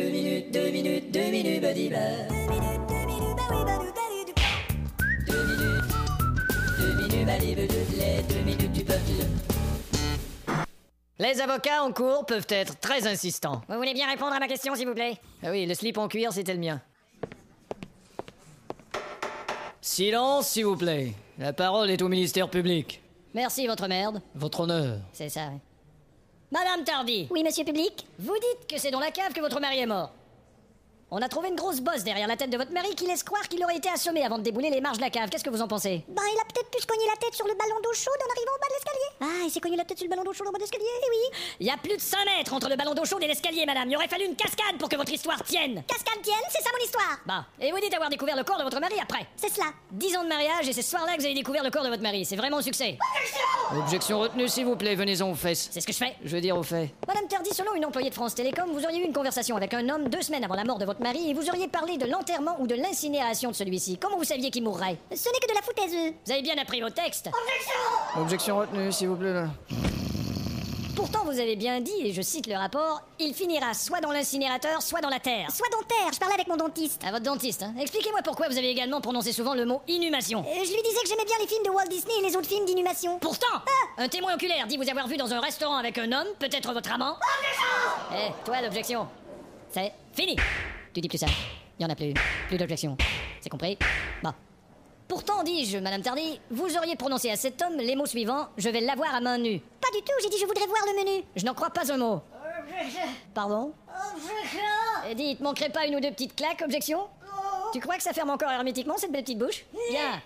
Deux minutes, deux minutes, deux minutes, badiba. Deux minutes, deux minutes, badiba, les deux minutes du peuple. Les avocats en cours peuvent être très insistants. Vous voulez bien répondre à ma question, s'il vous plaît? Ah oui, le slip en cuir, c'était le mien. Silence, s'il vous plaît. La parole est au ministère public. Merci, votre merde. Votre honneur. C'est ça. oui. Madame Tardy, Oui, monsieur public vous dites que c'est dans la cave que votre mari est mort. On a trouvé une grosse bosse derrière la tête de votre mari qui laisse croire qu'il aurait été assommé avant de débouler les marches de la cave. Qu'est-ce que vous en pensez? Ben, il a peut-être pu se cogner la tête sur le ballon d'eau chaude en arrivant au bas de l'escalier. Ah, il s'est cogné la tête sur le ballon d'eau chaude au bas de l'escalier, eh oui. Il y a plus de 5 mètres entre le ballon d'eau chaude et l'escalier, madame. Il aurait fallu une cascade pour que votre histoire tienne. Cascade tienne, c'est ça mon histoire. Bah, et vous dites avoir découvert le corps de votre mari après. C'est cela. 10 ans de mariage et c'est ce soir-là que vous avez découvert le corps de votre mari. C'est vraiment un succès. Objection retenue, s'il vous plaît. Venez-en aux fesses. C'est ce que je fais. Je veux dire aux faits. Madame Tardy, selon une employée de France Télécom, vous auriez eu une conversation avec un homme deux semaines avant la mort de votre mari et vous auriez parlé de l'enterrement ou de l'incinération de celui-ci. Comment vous saviez qu'il mourrait? Ce n'est que de la foutaise. Vous avez bien appris vos textes. Objection retenue, s'il vous plaît. là. Pourtant, vous avez bien dit, et je cite le rapport, il finira soit dans l'incinérateur, soit dans la terre. Sois dentaire, je parlais avec mon dentiste. À votre dentiste, hein. Expliquez-moi pourquoi vous avez également prononcé souvent le mot inhumation. Euh, je lui disais que j'aimais bien les films de Walt Disney et les autres films d'inhumation. Pourtant, un témoin oculaire dit vous avoir vu dans un restaurant avec un homme, peut-être votre amant. Eh, toi, l'objection. C'est fini. Tu dis plus ça. Il y en a plus. Plus d'objection. C'est compris? Bon. Pourtant, dis-je, Madame Tardy, vous auriez prononcé à cet homme les mots suivants Je vais l'avoir à main nue. Pas du tout, j'ai dit je voudrais voir le menu. Je n'en crois pas un mot. Pardon? Eh, Dites, manquerait pas une ou deux petites claques, objection? Tu crois que ça ferme encore hermétiquement cette belle petite bouche? Bien.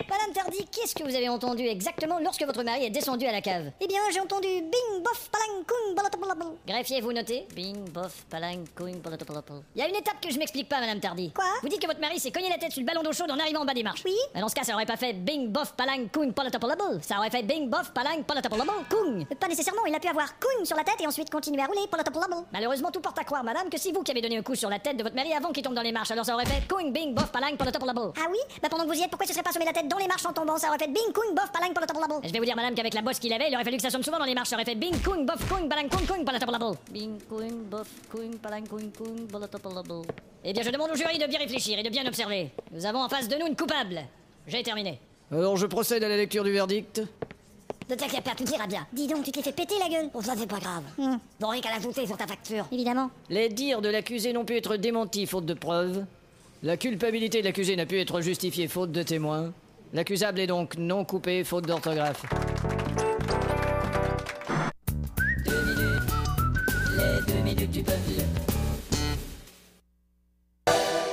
Madame Tardy, qu'est-ce que vous avez entendu exactement lorsque votre mari est descendu à la cave? Eh bien, j'ai entendu bing, bof, palang, kung, balatapalapal. Greffier, vous notez? Bing, bof, palang, couing, palatapalapal. Il y a une étape que je m'explique pas, Madame Tardy. Quoi? Vous dites que votre mari s'est cogné la tête sur le ballon d'eau chaude en arrivant en bas des marches. Oui. Mais dans ce cas, ça aurait pas fait bing, bof, palang, couing, palatapalapal. Ça aurait fait bing, bof, palang, palatapalapal, kung. Pas nécessairement, il a pu avoir kung sur la tête et ensuite continuer à rouler. Palatapalapal. Malheureusement, tout porte à croire, madame, que c'est vous qui avez donné un coup sur la tête de votre mari avant qu'il tombe dans les marches. Alors ça aurait fait couing, bing, bof, palang. Ah oui? Bah pendant que vous y êtes, pourquoi ce serait pas assommé la tête dans les marches en tombant Ça aurait fait bing, kung, bof, palang, palatapalapal. Je vais vous dire, madame, qu'avec la bosse qu'il avait, il aurait fallu que ça sonne souvent dans les marches. Ça aurait fait bing, couing, bof, couing, palang, couing, couing, palatapalapal. Bing, couing, bof, couing, palang, couing, palatapalapal. Eh bien, je demande au jury de bien réfléchir et de bien observer. Nous avons en face de nous une coupable. J'ai terminé. Alors je procède à la lecture du verdict. Ne t'inquiète pas, tout ira bien. Dis donc, tu te l'es fait péter la gueule. Bon, ça, c'est pas grave. Hmm. Bon, rien qu'à l'ajouter sur ta facture. Évidemment. Les dires de l'accusé n'ont pu être démentis faute de preuves. La culpabilité de l'accusé n'a pu être justifiée faute de témoins. L'accusable est donc non coupé faute d'orthographe.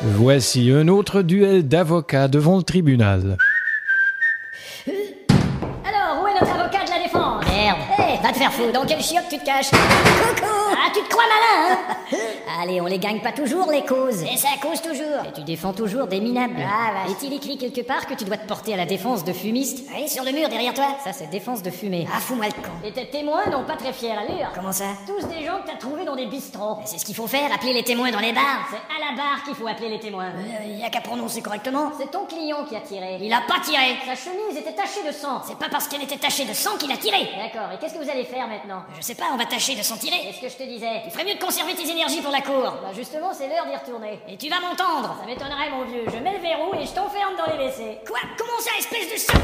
Voici un autre duel d'avocats devant le tribunal. Va te faire foutre, dans quelle chiotte tu te caches Coucou Ah, tu te crois malin, hein Allez, on les gagne pas toujours, les causes. Et ça cause toujours. Et tu défends toujours des minables. Ah, va. Est-il écrit quelque part que tu dois te porter à la défense de fumistes Oui, sur le mur, derrière toi. Ça, c'est défense de fumée. Ah, fous-moi le con. Et tes témoins n'ont pas très fière allure. Comment ça Tous des gens que t'as trouvés dans des bistrots. C'est ce qu'il faut faire, appeler les témoins dans les bars. C'est à la barre qu'il faut appeler les témoins. Il y a qu'à prononcer correctement. C'est ton client qui a tiré. Il a pas tiré. Sa chemise était tachée de sang. C'est pas parce qu'elle était tachée de sang qu'il a tiré. D'accord, et qu'est-ce que vous allez faire maintenant Je sais pas, on va tâcher de s'en tirer. C'est ce que je te disais. Il ferait mieux de conserver tes énergies pour la cour. Bah justement, c'est l'heure d'y retourner. Et tu vas m'entendre. Ça m'étonnerait, mon vieux. Je mets le verrou et je t'enferme dans les WC. Quoi? Comment ça, espèce de sang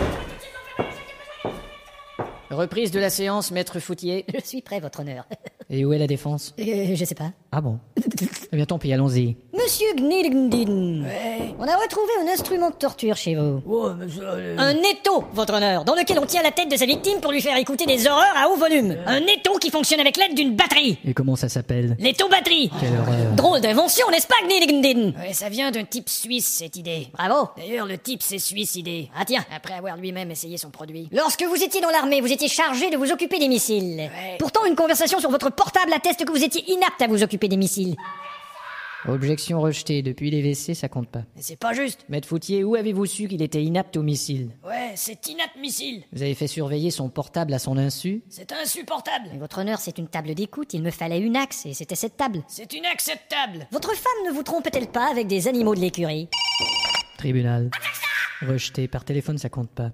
Reprise de la séance, maître Foutier. Je suis prêt, votre honneur. Et où est la défense? Euh, je sais pas. Ah bon Eh bien tant pis, allons-y. Monsieur Gnilgndin, on a retrouvé un instrument de torture chez vous. Un étau, votre honneur, dans lequel on tient la tête de sa victime pour lui faire écouter des horreurs à haut volume. Un étau qui fonctionne avec l'aide d'une batterie. Et comment ça s'appelle L'étau batterie. Quelle horreur. Drôle d'invention, n'est-ce pas, Gnilgndin Ouais, ça vient d'un type suisse, cette idée. Bravo. D'ailleurs, le type s'est suicidé. Ah tiens, après avoir lui-même essayé son produit. Lorsque vous étiez dans l'armée, vous étiez chargé de vous occuper des missiles. Pourtant, une conversation sur votre portable atteste que vous étiez inapte à vous occuper des missiles. Objection rejetée. Depuis les WC, ça compte pas. Mais c'est pas juste. Maître Foutier, où avez-vous su qu'il était inapte au missile Ouais, c'est inadmissible. Vous avez fait surveiller son portable à son insu? C'est insupportable. Mais votre honneur, c'est une table d'écoute. Il me fallait une axe et c'était cette table. C'est inacceptable. Votre femme ne vous trompe-t-elle pas avec des animaux de l'écurie? Tribunal. Rejeté. Par téléphone, ça compte pas.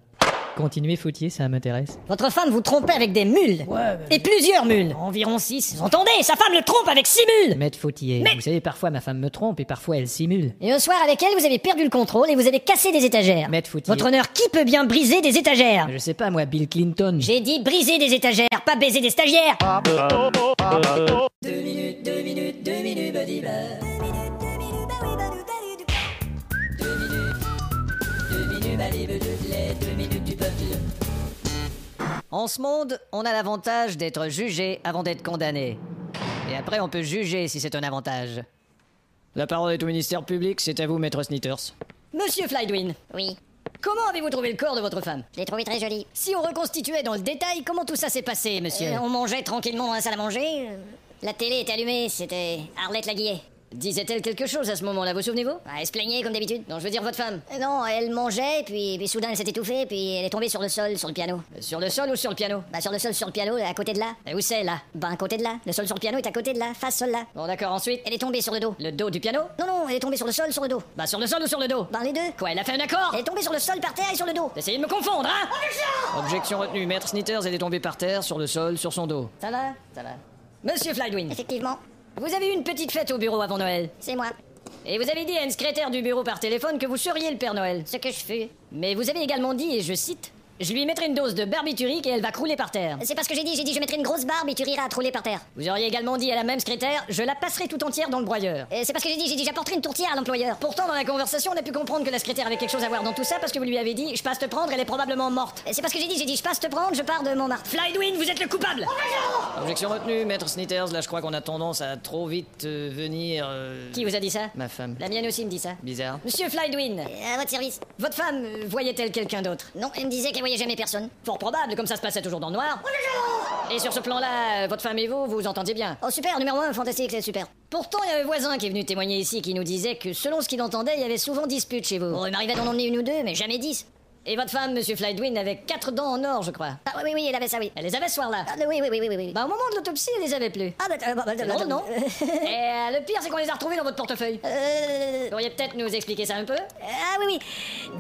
Continuez, Fautier, ça m'intéresse. Votre femme vous trompait avec des mules. Et plusieurs mules. Environ six. Vous entendez Sa femme le trompe avec six mules. Maître Fautier, vous savez, parfois ma femme me trompe et parfois elle simule. Et un soir avec elle, vous avez perdu le contrôle et vous avez cassé des étagères. Maître Fautier. Votre honneur, qui peut bien briser des étagères? Je sais pas, moi, Bill Clinton. J'ai dit briser des étagères, pas baiser des stagiaires. Deux minutes, deux minutes, deux minutes. Deux minutes, deux minutes, deux minutes du peuple. En ce monde, on a l'avantage d'être jugé avant d'être condamné. Et après, on peut juger si c'est un avantage. La parole est au ministère public, c'est à vous, maître Snitters. Monsieur Flydwin, Oui, comment avez-vous trouvé le corps de votre femme? Je l'ai trouvé très joli. Si on reconstituait dans le détail, comment tout ça s'est passé, monsieur? Euh, on mangeait tranquillement dans la salle à manger. euh, La télé était allumée, c'était Arlette Laguillet. Disait-elle quelque chose à ce moment-là, vous souvenez-vous Ah, elle se plaignait comme d'habitude. Non, je veux dire votre femme. Euh, Non, elle mangeait, puis, puis soudain elle s'est étouffée, puis elle est tombée sur le sol, sur le piano. Euh, Sur le sol ou sur le piano Bah sur le sol, sur le piano, à côté de là. Et où c'est, là Bah à côté de là. Le sol sur le piano est à côté de là, face sol là. Bon, d'accord, ensuite Elle est tombée sur le dos. Le dos du piano Non, non, elle est tombée sur le sol, sur le dos. Bah, sur le sol ou sur le dos Bah les deux. Quoi, elle a fait un accord Elle est tombée sur le sol, par terre et sur le dos. Essayez de me confondre, hein Objection retenue, maître Snitters, elle est tombée par terre, sur le sol, sur son dos. Ça va Ça va. Monsieur Flydwin, Effectivement, vous avez eu une petite fête au bureau avant Noël. c'est moi. Et vous avez dit à une secrétaire du bureau par téléphone que vous seriez le Père Noël. Ce que je fus. Mais vous avez également dit, et je cite, Je lui mettrai une dose de barbiturique et elle va crouler par terre. C'est pas ce que j'ai dit, j'ai dit je mettrai une grosse barbe et tu riras à trouler par terre. Vous auriez également dit à la même secrétaire Je la passerai tout entière dans le broyeur. Euh, c'est pas ce que j'ai dit, j'ai dit j'apporterai une tourtière à l'employeur. Pourtant, dans la conversation, on a pu comprendre que la secrétaire avait quelque chose à voir dans tout ça parce que vous lui avez dit Je passe te prendre, elle est probablement morte. Euh, C'est pas ce que j'ai dit, j'ai dit je passe te prendre, je pars de Montmartre. Flydwin, vous êtes le coupable Objection retenue, maître Snitters, là je crois qu'on a tendance à trop vite euh, venir... euh, Qui vous a dit ça? Ma femme. La mienne aussi me dit ça. Bizarre. Monsieur Flydwin, Euh, à votre service. votre femme euh, voyait-elle quelqu'un d'autre? Non, elle me disait qu'elle voyait jamais personne. Fort probable, comme ça se passait toujours dans le noir. Et sur ce plan-là, euh, votre femme et vous, vous vous entendiez bien. Oh super, numéro 1, fantastique, c'est super. Pourtant, il y a un voisin qui est venu témoigner ici qui nous disait que selon ce qu'il entendait, il y avait souvent dispute chez vous. Bon, il m'arrivait d'en emmener une ou deux, mais jamais dix. Et votre femme, Monsieur Flydwin, avait quatre dents en or, je crois. Ah oui, oui, oui, elle avait ça, oui. Elle les avait ce soir-là. Ah, oui, oui, oui, oui, oui. Bah, au moment de l'autopsie, elle les avait plus. Ah bah, euh, bah, bah, bah, drôle, non euh, Et euh, le pire, c'est qu'on les a retrouvés dans votre portefeuille. euh, Vous pourriez peut-être nous expliquer ça un peu? Ah oui,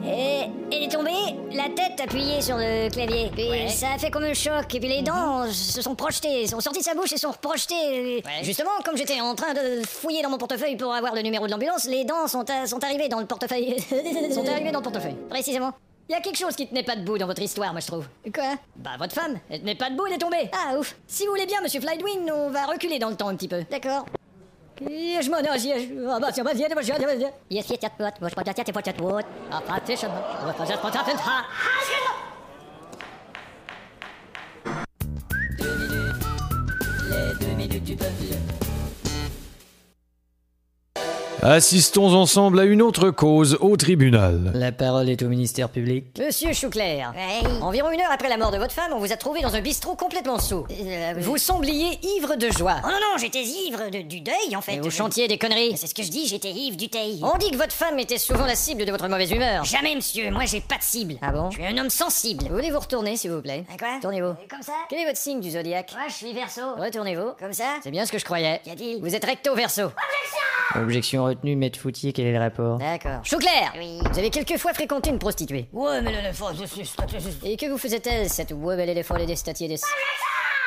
oui. Et elle est tombée, la tête appuyée sur le clavier. Puis Ouais. ça a fait comme un choc. Et puis les dents se sont projetées, sont sorties de sa bouche et sont reprojetées. Ouais. Justement, comme j'étais en train de fouiller dans mon portefeuille pour avoir le numéro de l'ambulance, les dents sont, à- sont arrivées dans le portefeuille. Sont arrivés dans le portefeuille. Précisément. Il y a quelque chose qui tenait pas debout dans votre histoire, moi, je trouve. Quoi? Bah, votre femme, elle tenait pas debout, elle est tombée. Ah, ouf. Si vous voulez bien, Monsieur Flydwin, on va reculer dans le temps un petit peu. D'accord. Je m'en ah, bah, bah, bah. Ah? Ah. Deux minutes, les deux minutes du peuple. Assistons ensemble à une autre cause au tribunal. La parole est au ministère public. Monsieur Chouclair. Ouais. Environ une heure après la mort de votre femme, on vous a trouvé dans un bistrot complètement sous. Euh, Vous sembliez ivre de joie. Oh non, non, j'étais ivre de- du deuil, en fait. Et vous chantiez des conneries. C'est ce que je dis, j'étais ivre du deuil. On dit que votre femme était souvent la cible de votre mauvaise humeur. Jamais, monsieur, moi j'ai pas de cible. Ah bon Je suis un homme sensible. Voulez-vous retourner, s'il vous plaît quoi Tournez-vous. Comme ça Quel est votre signe du zodiaque Moi, je suis verso. Retournez-vous. Comme ça C'est bien ce que je croyais. Qu'y a-t-il Vous êtes recto verso. Objection retenue, maître Foutier, quel est le rapport D'accord. Chouclair Oui. Vous avez quelquefois fréquenté une prostituée. Ouais, mais le faux, Et que vous faisait-elle, cette webelle et les folles des statiers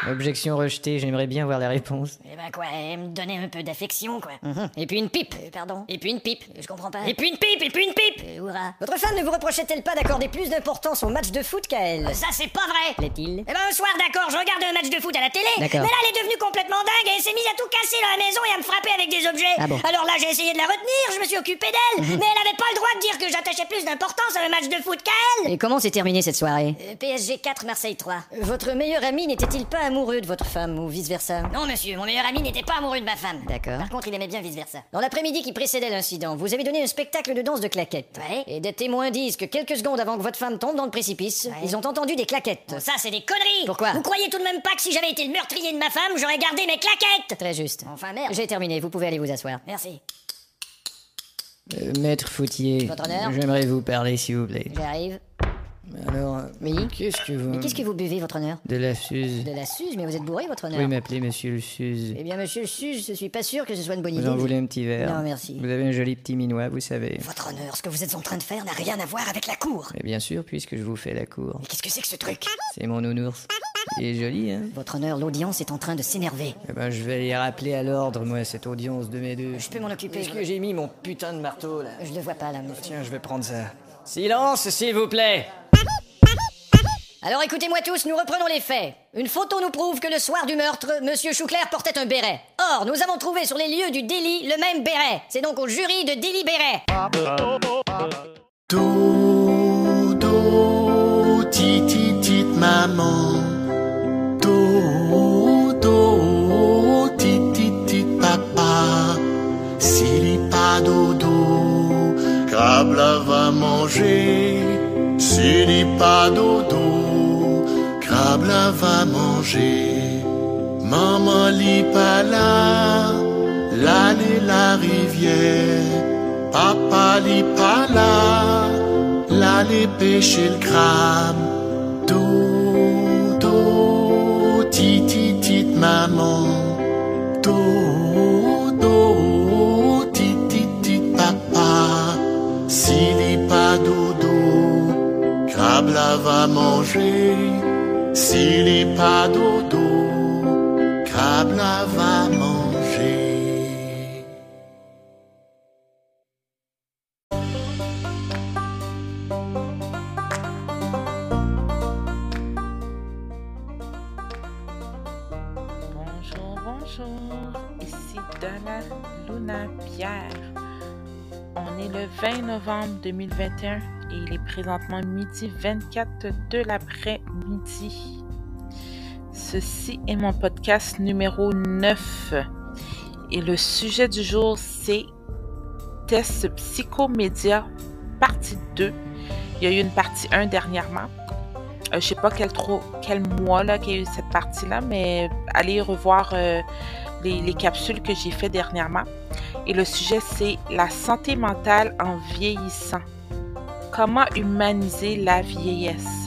Objection rejetée, j'aimerais bien voir la réponse. Eh ben quoi, elle me donnait un peu d'affection, quoi. Mhm. Et puis une pipe. Euh, pardon Et puis une pipe. Je comprends pas. Et puis une pipe, et puis une pipe Euh, hurrah. Votre femme ne vous reprochait-elle pas d'accorder plus d'importance au match de foot qu'à elle Ça, c'est pas vrai L'est-il Eh ben, un soir, d'accord, je regardais un match de foot à la télé. D'accord. Mais là, elle est devenue complètement dingue et elle s'est mise à tout casser dans la maison et à me frapper avec des objets. Ah bon Alors là, j'ai essayé de la retenir, je me suis occupé d'elle. mais elle avait pas le droit de dire que j'attachais plus d'importance à un match de foot qu'à elle. Et comment s'est terminée cette soirée? Euh, PSG 4, Marseille 3. Votre meilleur ami n'était-il pas amoureux de votre femme ou vice-versa Non, monsieur, mon meilleur ami n'était pas amoureux de ma femme. D'accord. Par contre, il aimait bien vice-versa. Dans l'après-midi qui précédait l'incident, vous avez donné un spectacle de danse de claquettes. Ouais. Et des témoins disent que quelques secondes avant que votre femme tombe dans le précipice, ils ont entendu des claquettes. Bon, ça, c'est des conneries Pourquoi Vous croyez tout de même pas que si j'avais été le meurtrier de ma femme, j'aurais gardé mes claquettes Très juste. Enfin, merde. J'ai terminé, vous pouvez aller vous asseoir. Merci. Euh, maître Foutier, Votre honneur j'aimerais vous parler, s'il vous plaît. J'arrive. Alors, Oui qu'est-ce que vous... Mais qu'est-ce que vous buvez, votre honneur De la Suze. De la Suze, mais vous êtes bourré, votre honneur pouvez m'appeler Monsieur le Suze. Eh bien, monsieur le Suze, je suis pas sûr que ce soit une bonne idée. Vous en voulez un petit verre Non, merci. Vous avez un joli petit minois, vous savez. Votre honneur, ce que vous êtes en train de faire n'a rien à voir avec la cour. Mais bien sûr, puisque je vous fais la cour. Mais qu'est-ce que c'est que ce truc C'est mon nounours. Il est joli, hein Votre honneur, l'audience est en train de s'énerver. Eh ben, je vais les rappeler à l'ordre, moi, cette audience de mes deux. Je peux m'en occuper. Est-ce que j'ai mis mon putain de marteau, là Je le vois pas, là, monsieur. Tiens, je vais prendre ça. Silence, s'il vous plaît Alors écoutez-moi tous, nous reprenons les faits. Une photo nous prouve que le soir du meurtre, Monsieur Chouclair portait un béret. Or, nous avons trouvé sur les lieux du délit le même béret. C'est donc au jury de délibérer. Là va manger. Maman lit pas là, l'année la rivière. Papa lit pas là, l'aller pêcher le crabe. Do, do, ti, ti, ti, maman. Do, do, ti, ti, ti, papa. S'il lit pas dodo, crabe là va manger. S'il lit pas dodo, là va manger. Bonjour, bonjour. Ici Donna Luna Pierre. Le 20 novembre 2021 et il est présentement midi 24 de l'après-midi. Ceci est mon podcast numéro 9 et le sujet du jour c'est test psychomédia partie 2. Il y a eu une partie 1 dernièrement. Euh, je sais pas quel, trop, quel mois là qu'il y a eu cette partie-là, mais allez revoir euh, les, les capsules que j'ai fait dernièrement. Et le sujet, c'est la santé mentale en vieillissant. Comment humaniser la vieillesse?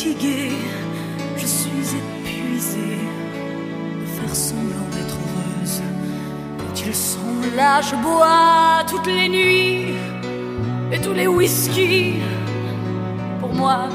Fatiguée, je suis épuisée de faire semblant d'être heureuse. Quand ils sont là, je bois toutes les nuits et tous les whisky. Pour moi,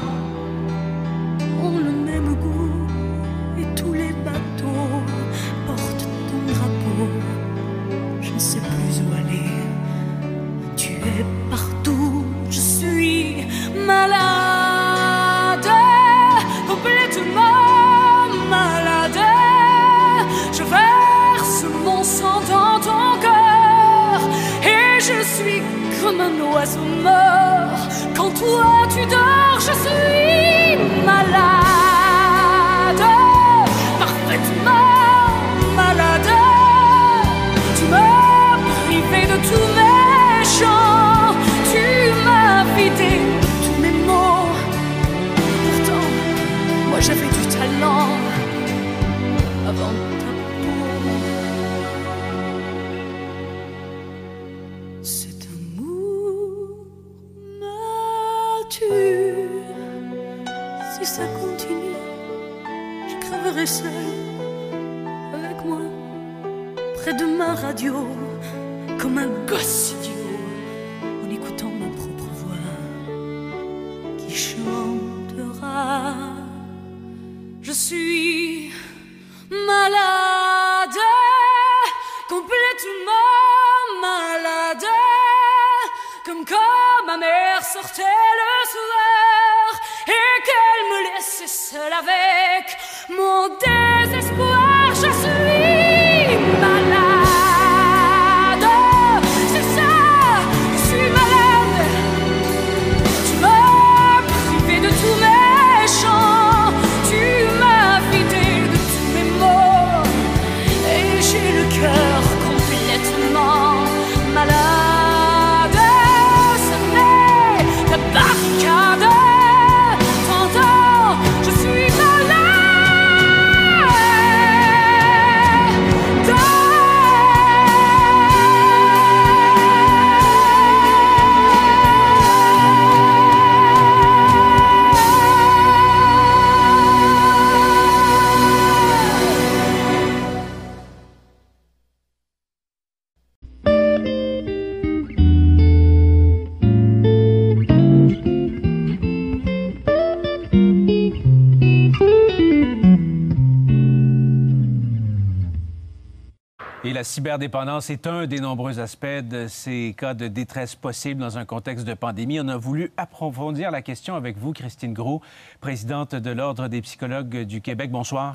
cyberdépendance est un des nombreux aspects de ces cas de détresse possibles dans un contexte de pandémie. On a voulu approfondir la question avec vous, Christine Gros, présidente de l'Ordre des psychologues du Québec. Bonsoir.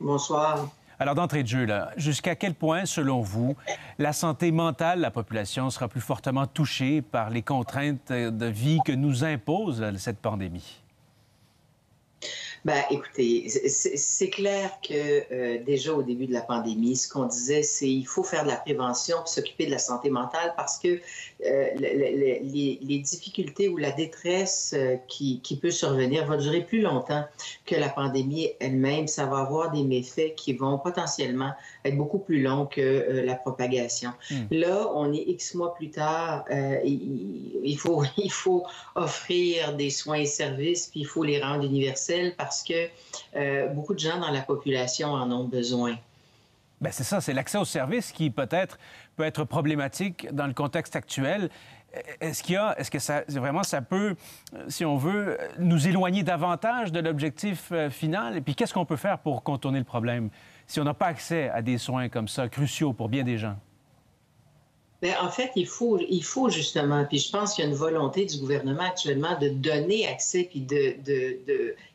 Bonsoir. Alors, d'entrée de jeu, jusqu'à quel point, selon vous, la santé mentale de la population sera plus fortement touchée par les contraintes de vie que nous impose cette pandémie? Ben, écoutez, c'est clair que euh, déjà au début de la pandémie, ce qu'on disait, c'est il faut faire de la prévention s'occuper de la santé mentale parce que euh, le- le- le- les, les difficultés ou la détresse euh, qui, qui peut survenir va durer plus longtemps que la pandémie elle-même. Ça va avoir des méfaits qui vont potentiellement être beaucoup plus longs que euh, la propagation. Hmm. Là, on est X mois plus tard. euh, il, il faut, il faut offrir des soins et services, puis il faut les rendre universels parce que beaucoup de gens dans la population en ont besoin. Ben c'est ça, c'est l'accès aux services qui peut-être peut être problématique dans le contexte actuel. Est-ce qu'il y a, est-ce que ça, vraiment ça peut, si on veut, nous éloigner davantage de l'objectif euh, final? Et puis qu'est-ce qu'on peut faire pour contourner le problème si on n'a pas accès à des soins comme ça, cruciaux pour bien des gens? Ben, en fait, il faut, il faut justement, puis je pense qu'il y a une volonté du gouvernement actuellement de donner accès puis de,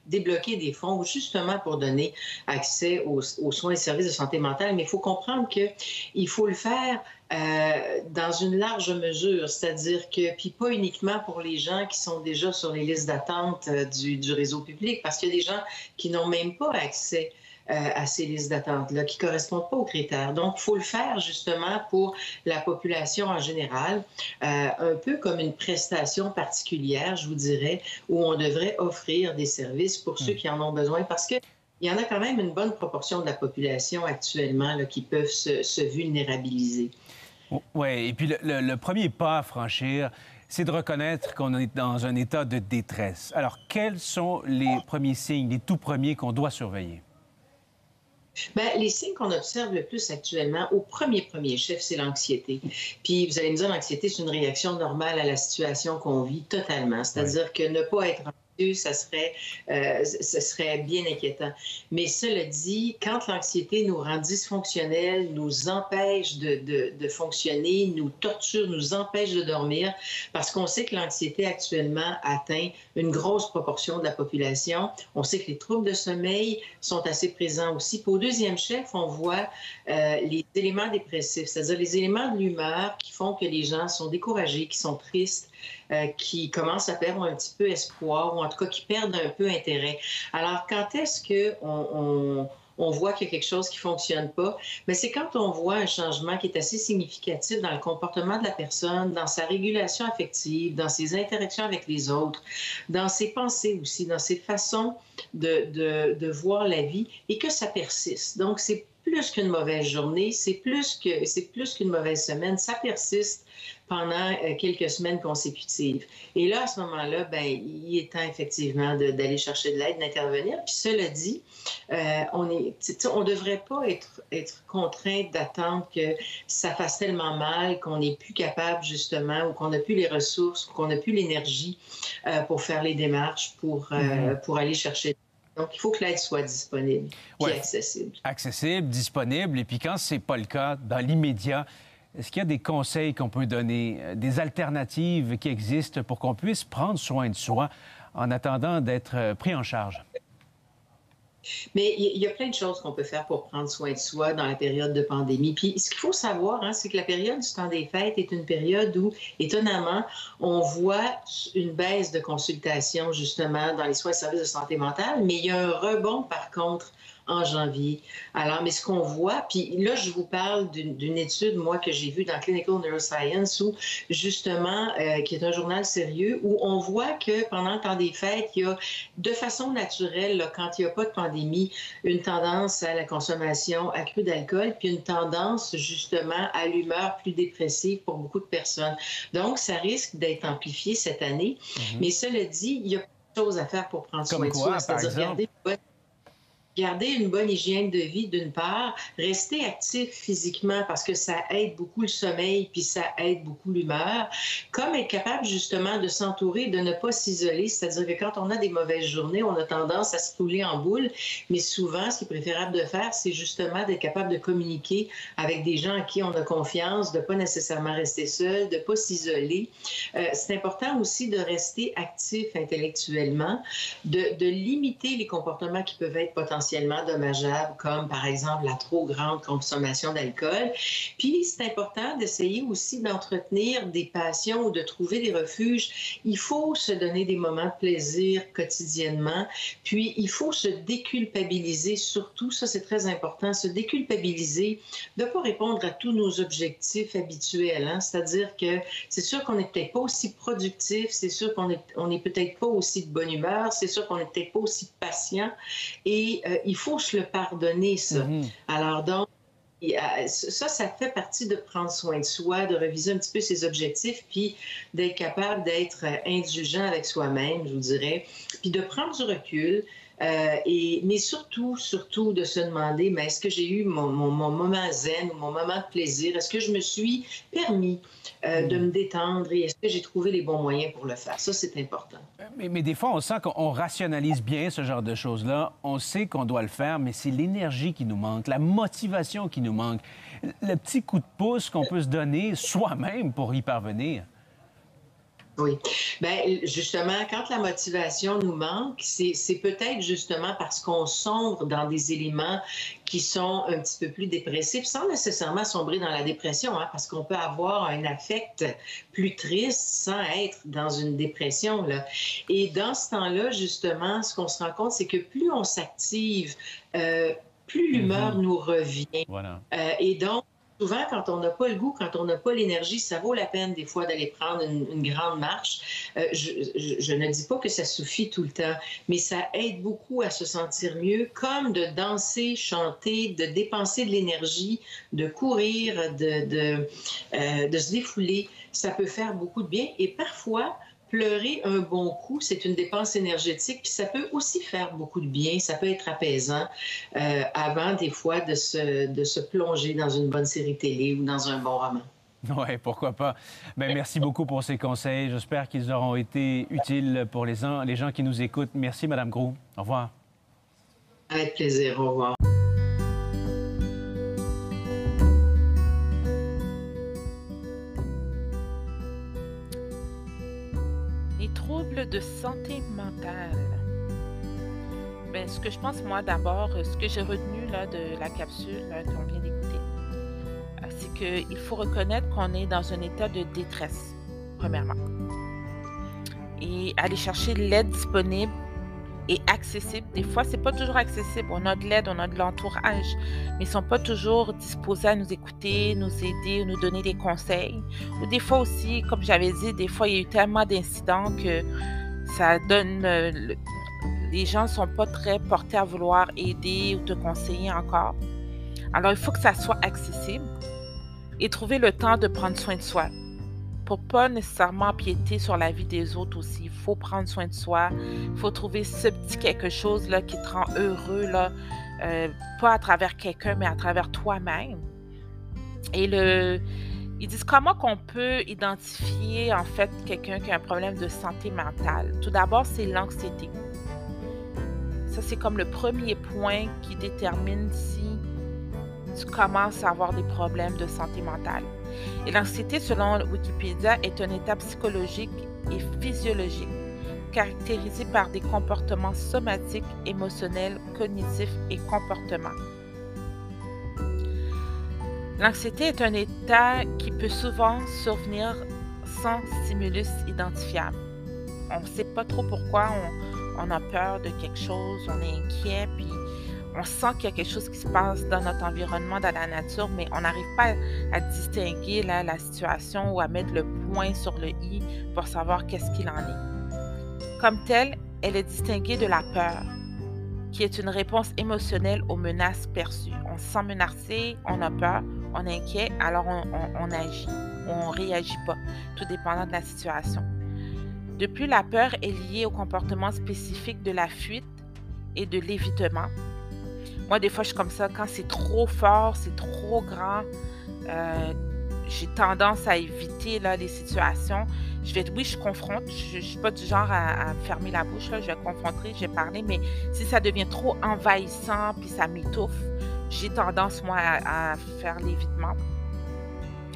débloquer des fonds justement pour donner accès aux, soins et services de santé mentale. Mais il faut comprendre qu'il faut le faire euh, dans une large mesure, c'est-à-dire que, puis pas uniquement pour les gens qui sont déjà sur les listes d'attente euh, du, réseau public, parce qu'il y a des gens qui n'ont même pas accès à ces listes d'attente-là, qui ne correspondent pas aux critères. Donc, il faut le faire justement pour la population en général, euh, un peu comme une prestation particulière, je vous dirais, où on devrait offrir des services pour ceux qui en ont besoin, parce que il y en a quand même une bonne proportion de la population actuellement là, qui peuvent se, se vulnérabiliser. Oui, et puis le, le- le premier pas à franchir, c'est de reconnaître qu'on est dans un état de détresse. Alors, quels sont les premiers signes, les tout premiers qu'on doit surveiller? Ben, les signes qu'on observe le plus actuellement, au premier premier chef, c'est l'anxiété. Puis vous allez me dire, l'anxiété, c'est une réaction normale à la situation qu'on vit totalement. C'est-à-dire que ne pas être en ça serait, euh, serait bien inquiétant. Mais cela dit, quand l'anxiété nous rend dysfonctionnels, nous empêche de, fonctionner, nous torture, nous empêche de dormir, parce qu'on sait que l'anxiété actuellement atteint une grosse proportion de la population. On sait que les troubles de sommeil sont assez présents aussi. Pour au deuxième chef, on voit euh, les éléments dépressifs, c'est-à-dire les éléments de l'humeur qui font que les gens sont découragés, qui sont tristes, euh, qui commencent à perdre un petit peu espoir, ou en tout cas qui perdent un peu intérêt. Alors, quand est-ce qu'on on, voit qu'il y a quelque chose qui ne fonctionne pas, mais c'est quand on voit un changement qui est assez significatif dans le comportement de la personne, dans sa régulation affective, dans ses interactions avec les autres, dans ses pensées aussi, dans ses façons de, de, de voir la vie, et que ça persiste. Donc, c'est plus qu'une mauvaise journée, c'est plus que c'est plus qu'une mauvaise semaine, ça persiste pendant euh, quelques semaines consécutives. Et là, à ce moment-là, ben, il est temps effectivement d'aller chercher de l'aide, d'intervenir. Puis cela dit, euh, on est, on devrait pas être, être contraint d'attendre que ça fasse tellement mal qu'on n'est plus capable justement, ou qu'on n'a plus les ressources, ou qu'on n'a plus l'énergie euh, pour faire les démarches, pour, euh, mm-hmm. pour aller chercher donc, il faut que l'aide soit disponible et accessible. Accessible, disponible. Et puis, quand ce n'est pas le cas, dans l'immédiat, est-ce qu'il y a des conseils qu'on peut donner, euh, des alternatives qui existent pour qu'on puisse prendre soin de soi en attendant d'être euh, pris en charge? Mais il y a plein de choses qu'on peut faire pour prendre soin de soi dans la période de pandémie. Puis ce qu'il faut savoir, hein, c'est que la période du temps des fêtes est une période où, étonnamment, on voit une baisse de consultation justement dans les soins et services de santé mentale, mais il y a un rebond par contre en janvier. Alors, mais ce qu'on voit, puis là, je vous parle d'une étude, moi, que j'ai vue dans Clinical Neuroscience, où justement, euh, qui est un journal sérieux, où on voit que pendant le temps des fêtes, il y a de façon naturelle, là, quand il n'y a pas de pandémie, une tendance à la consommation accrue d'alcool, puis une tendance justement à l'humeur plus dépressive pour beaucoup de personnes. Donc, ça risque d'être amplifié cette année. Mm-hmm. Mais cela dit, il y a choses à faire pour prendre soin de soi, c'est-à-dire garder garder une bonne hygiène de vie d'une part, rester actif physiquement parce que ça aide beaucoup le sommeil puis ça aide beaucoup l'humeur, comme être capable justement de s'entourer, de ne pas s'isoler, c'est-à-dire que quand on a des mauvaises journées, on a tendance à se rouler en boule, mais souvent ce qui est préférable de faire, c'est justement d'être capable de communiquer avec des gens à qui on a confiance, de pas nécessairement rester seul, de pas s'isoler. Euh, c'est important aussi de rester actif intellectuellement, de, de limiter les comportements qui peuvent être potentiellement potentiellement dommageables, comme par exemple la trop grande consommation d'alcool. Puis, c'est important d'essayer aussi d'entretenir des passions ou de trouver des refuges. Il faut se donner des moments de plaisir quotidiennement. Puis, il faut se déculpabiliser, surtout, ça c'est très important, se déculpabiliser de ne pas répondre à tous nos objectifs habituels. Hein? C'est-à-dire que c'est sûr qu'on n'est peut-être pas aussi productif, c'est sûr qu'on n'est on est peut-être pas aussi de bonne humeur, c'est sûr qu'on n'est peut-être pas aussi patient. Et euh, il faut se le pardonner, ça. Mhm. Alors donc, ça, ça fait partie de prendre soin de soi, de reviser un petit peu ses objectifs, puis d'être capable d'être indulgent avec soi-même, je vous dirais, puis de prendre du recul, euh, et, mais surtout, surtout de se demander, mais est-ce que j'ai eu mon, moment zen ou mon moment de plaisir? Est-ce que je me suis permis euh, de me détendre et est-ce que j'ai trouvé les bons moyens pour le faire? Ça, c'est important. Euh, mais, mais, des fois, on sent qu'on rationalise bien ce genre de choses-là. On sait qu'on doit le faire, mais c'est l'énergie qui nous manque, la motivation qui nous manque, le petit coup de pouce qu'on peut se donner soi-même pour y parvenir. Oui. Bien, justement, quand la motivation nous manque, c'est peut-être justement parce qu'on sombre dans des éléments qui sont un petit peu plus dépressifs, sans nécessairement sombrer dans la dépression, hein, parce qu'on peut avoir un affect plus triste sans être dans une dépression. Là. Et dans ce temps-là, justement, ce qu'on se rend compte, c'est que plus on s'active, euh, plus l'humeur mm-hmm. nous revient. Voilà. Euh, et donc, souvent, quand on n'a pas le goût, quand on n'a pas l'énergie, ça vaut la peine des fois d'aller prendre une, grande marche. Euh, je, ne dis pas que ça suffit tout le temps, mais ça aide beaucoup à se sentir mieux, comme de danser, chanter, de dépenser de l'énergie, de courir, de, de, euh, de se défouler. Ça peut faire beaucoup de bien et parfois, pleurer un bon coup, c'est une dépense énergétique, puis ça peut aussi faire beaucoup de bien, ça peut être apaisant euh, avant des fois de se, de se plonger dans une bonne série télé ou dans un bon roman. Oui, pourquoi pas. Ben, merci beaucoup pour ces conseils. J'espère qu'ils auront été utiles pour les, gens- les gens qui nous écoutent. Merci, Madame Gros. Au revoir. Avec plaisir. Au revoir. Que je pense, moi, d'abord, euh, ce que j'ai retenu là, de la capsule là, qu'on vient d'écouter, euh, c'est qu'il faut reconnaître qu'on est dans un état de détresse, premièrement. Et aller chercher l'aide disponible et accessible. Des fois, c'est pas toujours accessible. On a de l'aide, on a de l'entourage, mais ils sont pas toujours disposés à nous écouter, nous aider, nous donner des conseils. Ou des fois aussi, comme j'avais dit, des fois, il y a eu tellement d'incidents que ça donne... euh, le- les gens sont pas très portés à vouloir aider ou te conseiller encore. Alors, il faut que ça soit accessible et trouver le temps de prendre soin de soi pour pas nécessairement empiéter sur la vie des autres aussi. Il faut prendre soin de soi. Il faut trouver ce petit quelque chose là, qui te rend heureux, là, euh, pas à travers quelqu'un, mais à travers toi-même. Et le, ils disent comment qu'on peut identifier en fait quelqu'un qui a un problème de santé mentale. Tout d'abord, c'est l'anxiété. Ça, c'est comme le premier point qui détermine si tu commences à avoir des problèmes de santé mentale. Et l'anxiété, selon Wikipédia, est un état psychologique et physiologique caractérisé par des comportements somatiques, émotionnels, cognitifs et comportements. L'anxiété est un état qui peut souvent survenir sans stimulus identifiable. On ne sait pas trop pourquoi on, on a peur de quelque chose, on est inquiet, puis on sent qu'il y a quelque chose qui se passe dans notre environnement, dans la nature, mais on n'arrive pas à distinguer la situation ou à mettre le point sur le i pour savoir qu'est-ce qu'il en est. Comme telle, elle est distinguée de la peur, qui est une réponse émotionnelle aux menaces perçues. On se sent menacé, on a peur, on est inquiet, alors on agit ou on ne réagit pas, tout dépendant de la situation. De plus, la peur est liée au comportement spécifique de la fuite et de l'évitement. Moi, des fois, je suis comme ça. Quand c'est trop fort, c'est trop grand, euh, j'ai tendance à éviter là, les situations. Je vais, oui, je confronte. Je ne suis pas du genre à, fermer la bouche. Là. Je vais confronter, je vais parler. Mais si ça devient trop envahissant puis ça m'étouffe, j'ai tendance, moi, à faire l'évitement.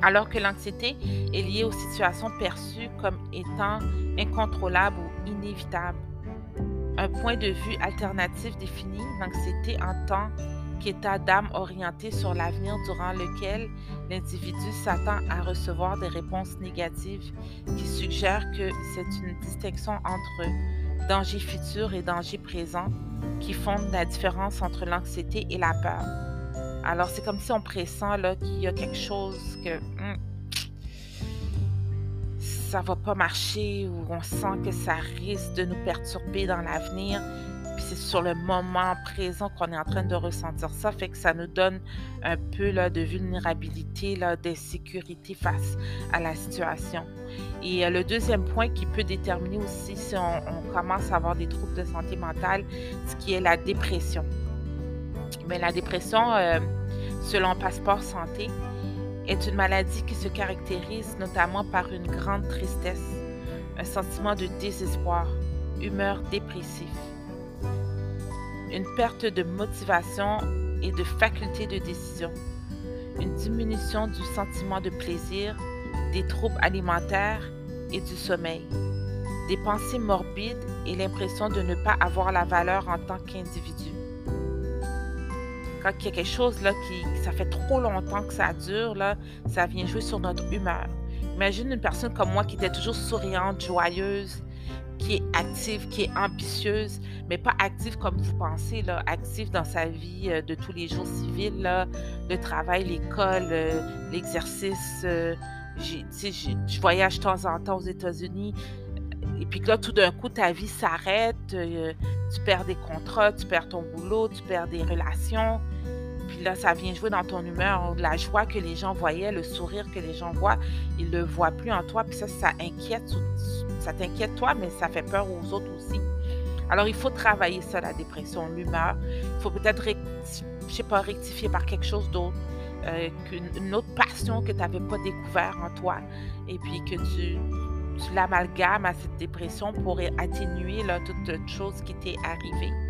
Alors que l'anxiété est liée aux situations perçues comme étant incontrôlables ou inévitables. Un point de vue alternatif définit l'anxiété en tant qu'état d'âme orienté sur l'avenir durant lequel l'individu s'attend à recevoir des réponses négatives qui suggèrent que c'est une distinction entre danger futur et danger présent qui font la différence entre l'anxiété et la peur. Alors c'est comme si on pressent qu'il y a quelque chose que hmm, ça va pas marcher ou on sent que ça risque de nous perturber dans l'avenir. Puis c'est sur le moment présent qu'on est en train de ressentir ça, fait que ça nous donne un peu là, de vulnérabilité, d'insécurité face à la situation. Et euh, le deuxième point qui peut déterminer aussi si on, on commence à avoir des troubles de santé mentale, ce qui est la dépression. Mais la dépression, euh, selon Passeport Santé, est une maladie qui se caractérise notamment par une grande tristesse, un sentiment de désespoir, humeur dépressive, une perte de motivation et de faculté de décision, une diminution du sentiment de plaisir, des troubles alimentaires et du sommeil, des pensées morbides et l'impression de ne pas avoir la valeur en tant qu'individu quand y a quelque chose là qui ça fait trop longtemps que ça dure là, ça vient jouer sur notre humeur. Imagine une personne comme moi qui était toujours souriante, joyeuse, qui est active, qui est ambitieuse, mais pas active comme vous pensez là, active dans sa vie euh, de tous les jours civile là, le travail, l'école, euh, l'exercice. euh, je voyage de temps en temps aux États-Unis. Et puis que là, tout d'un coup, ta vie s'arrête, tu perds des contrats, tu perds ton boulot, tu perds des relations. Puis là, ça vient jouer dans ton humeur. La joie que les gens voyaient, le sourire que les gens voient, ils ne le voient plus en toi. Puis ça, ça inquiète. Ça t'inquiète toi, mais ça fait peur aux autres aussi. Alors, il faut travailler ça, la dépression, l'humeur. Il faut peut-être, je sais pas, rectifier par quelque chose d'autre. euh, une autre passion que tu n'avais pas découvert en toi et puis que tu, l'amalgames à cette dépression pour atténuer là, toute chose qui t'est arrivée.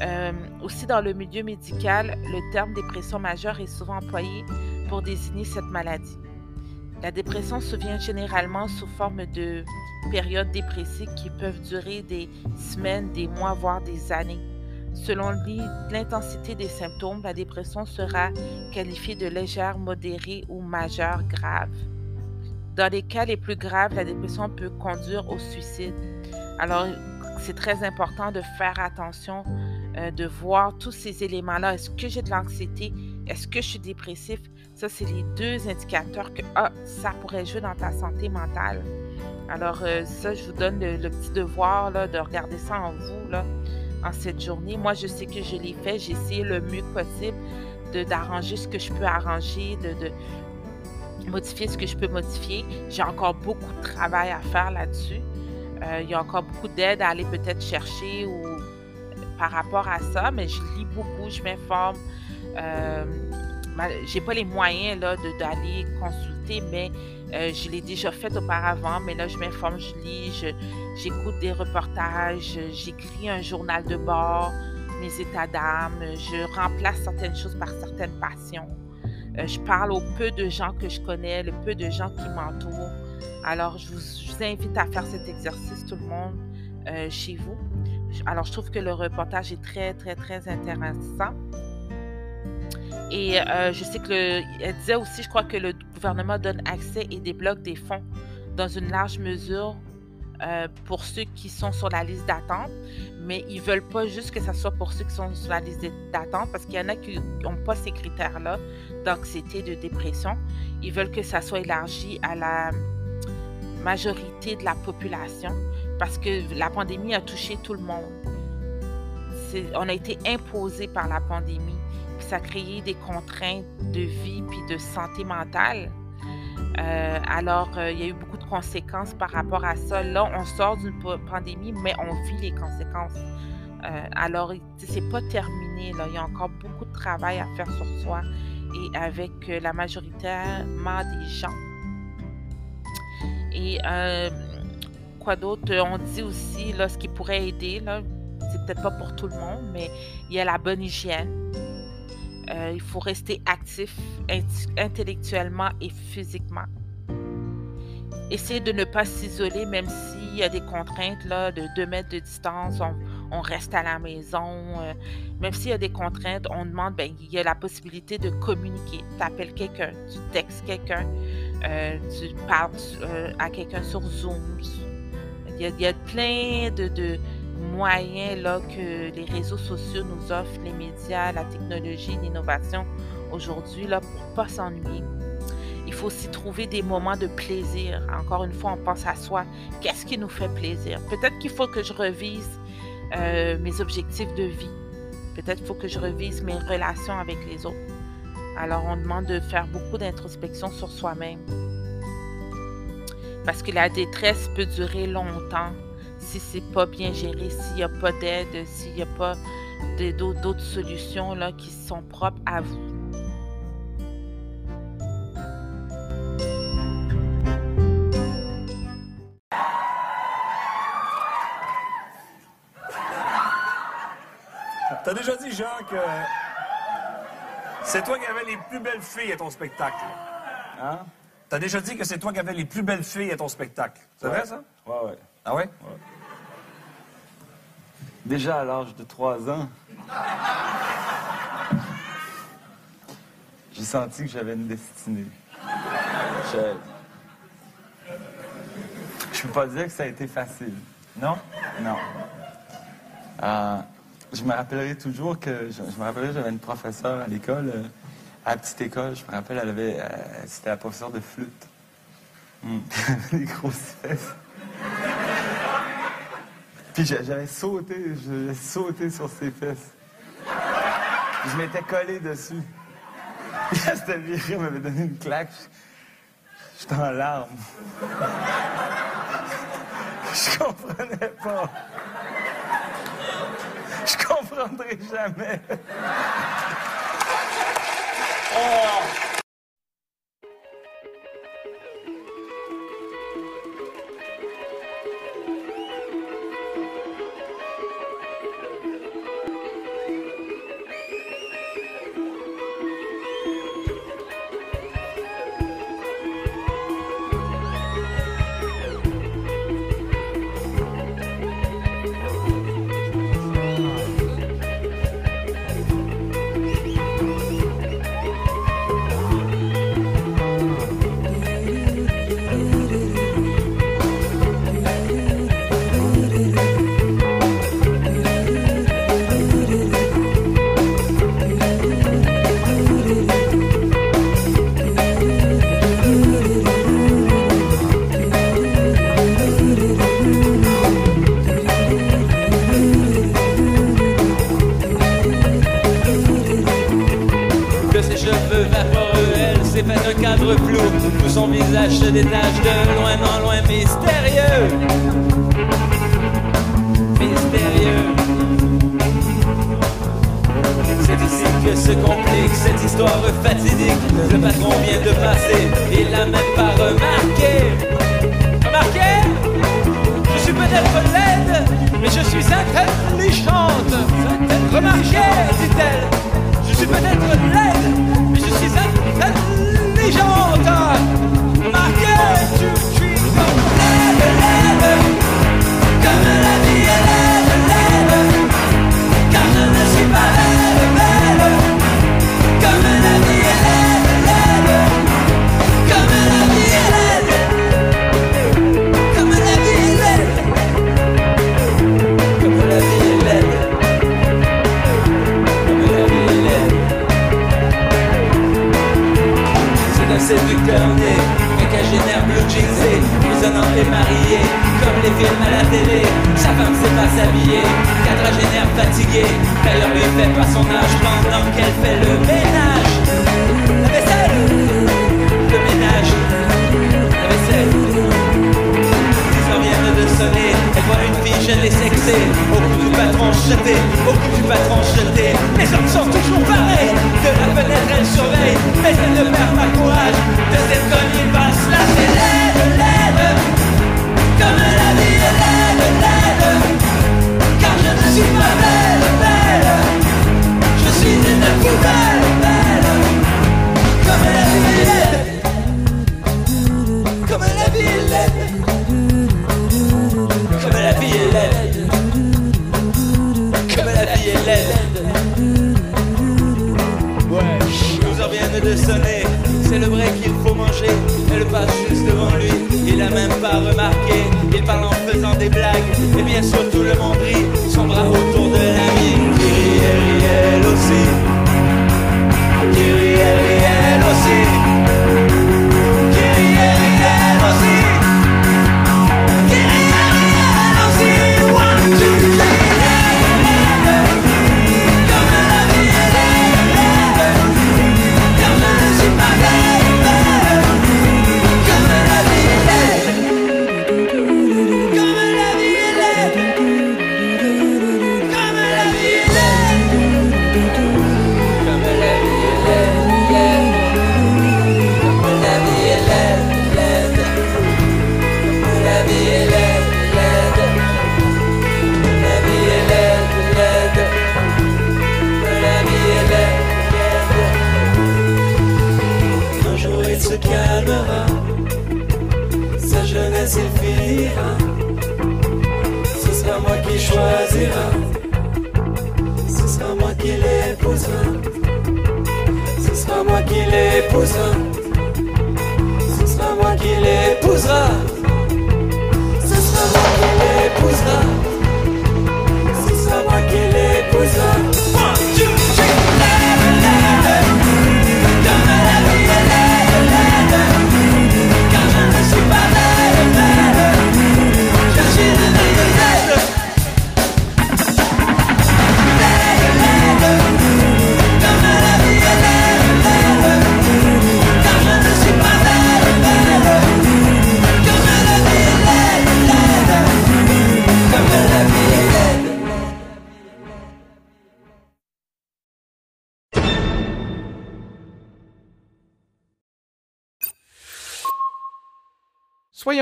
Euh, aussi, dans le milieu médical, le terme dépression majeure est souvent employé pour désigner cette maladie. La dépression se vient généralement sous forme de périodes dépressives qui peuvent durer des semaines, des mois, voire des années. Selon l'intensité des symptômes, la dépression sera qualifiée de légère, modérée ou majeure grave. Dans les cas les plus graves, la dépression peut conduire au suicide. Alors, c'est très important de faire attention, euh, de voir tous ces éléments-là. Est-ce que j'ai de l'anxiété? Est-ce que je suis dépressif? Ça, c'est les deux indicateurs que ah, ça pourrait jouer dans ta santé mentale. Alors, euh, ça, je vous donne le, petit devoir là, de regarder ça en vous là, en cette journée. Moi, je sais que je l'ai fait. J'ai essayé le mieux possible d'arranger ce que je peux arranger, de, de modifier ce que je peux modifier. J'ai encore beaucoup de travail à faire là-dessus. Euh, il y a encore beaucoup d'aide à aller peut-être chercher ou par rapport à ça, mais je lis beaucoup, je m'informe. Euh, j'ai pas les moyens là d'aller consulter, mais euh, je l'ai déjà fait auparavant. Mais là, je m'informe, je lis, j'écoute des reportages, j'écris un journal de bord, mes états d'âme, je remplace certaines choses par certaines passions. je parle au peu de gens que je connais, le peu de gens qui m'entourent. Alors, je vous, invite à faire cet exercice, tout le monde, euh, chez vous. Alors, je trouve que le reportage est très, très, très intéressant. Et euh, je sais que le, elle disait aussi, je crois que le gouvernement donne accès et débloque des fonds dans une large mesure euh, pour ceux qui sont sur la liste d'attente, mais ils veulent pas juste que ça soit pour ceux qui sont sur la liste d'attente parce qu'il y en a qui n'ont pas ces critères-là d'anxiété, de dépression. Ils veulent que ça soit élargi à la majorité de la population parce que la pandémie a touché tout le monde. On a été imposé par la pandémie, puis ça a créé des contraintes de vie puis de santé mentale. Euh, alors, euh, il y a eu beaucoup de conséquences par rapport à ça. Là, on sort d'une pandémie, mais on vit les conséquences. Euh, alors, c'est pas terminé. Il y a encore beaucoup de travail à faire sur soi et avec la majorité des gens. Et euh, quoi d'autre? On dit aussi, là, ce qui pourrait aider, là, c'est peut-être pas pour tout le monde, mais il y a la bonne hygiène. Euh, il faut rester actif intellectuellement et physiquement. Essayez de ne pas s'isoler, même s'il y a des contraintes là, de 2 mètres de distance, on, reste à la maison. Euh, même s'il y a des contraintes, on demande, ben, il y a la possibilité de communiquer. Tu appelles quelqu'un, tu textes quelqu'un, euh, tu parles euh, à quelqu'un sur Zoom. Il y a, plein de, moyens là, que les réseaux sociaux nous offrent, les médias, la technologie, l'innovation aujourd'hui là, pour ne pas s'ennuyer. Il faut aussi trouver des moments de plaisir. Encore une fois, on pense à soi. Qu'est-ce qui nous fait plaisir? Peut-être qu'il faut que je revise euh, mes objectifs de vie. Peut-être qu'il faut que je revise mes relations avec les autres. Alors, on demande de faire beaucoup d'introspection sur soi-même. Parce que la détresse peut durer longtemps si c'est pas bien géré, s'il n'y a pas d'aide, s'il n'y a pas d'autres solutions là, qui sont propres à vous. T'as déjà dit, Jean, que c'est toi qui avais les plus belles filles à ton spectacle. Hein? T'as déjà dit que c'est toi qui avais les plus belles filles à ton spectacle. C'est vrai, ça? Ouais, ouais. Ah ouais? Déjà à l'âge de 3 ans, j'ai senti que j'avais une destinée. Je... Je peux pas dire que ça a été facile. Non? Non. Euh, je me rappellerai toujours que je, me rappellerai j'avais une professeure à l'école, euh, à la petite école, je me rappelle, elle avait, euh, c'était la professeure de flûte. Avait des grosses fesses. Puis j'avais sauté, j'avais sauté sur ses fesses. je m'étais collé dessus. S'était virée, elle m'avait donné une claque. J'étais en larmes. Je comprenais pas. Je comprendrai jamais. De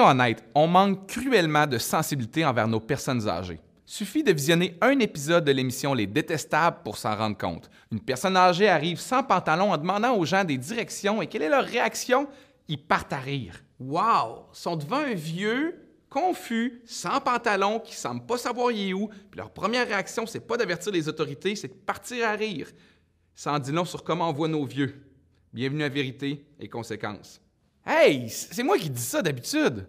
Soyons honnêtes, on manque cruellement de sensibilité envers nos personnes âgées. Suffit de visionner un épisode de l'émission Les Détestables pour s'en rendre compte. Une personne âgée arrive sans pantalon en demandant aux gens des directions et quelle est leur réaction? Ils partent à rire. Wow! Sont devant un vieux, confus, sans pantalon, qui semble pas savoir il est où, puis leur première réaction, c'est pas d'avertir les autorités, c'est de partir à rire. Ça en dit long sur comment on voit nos vieux. Bienvenue à Vérité et Conséquences. Hey, c'est moi qui dis ça d'habitude!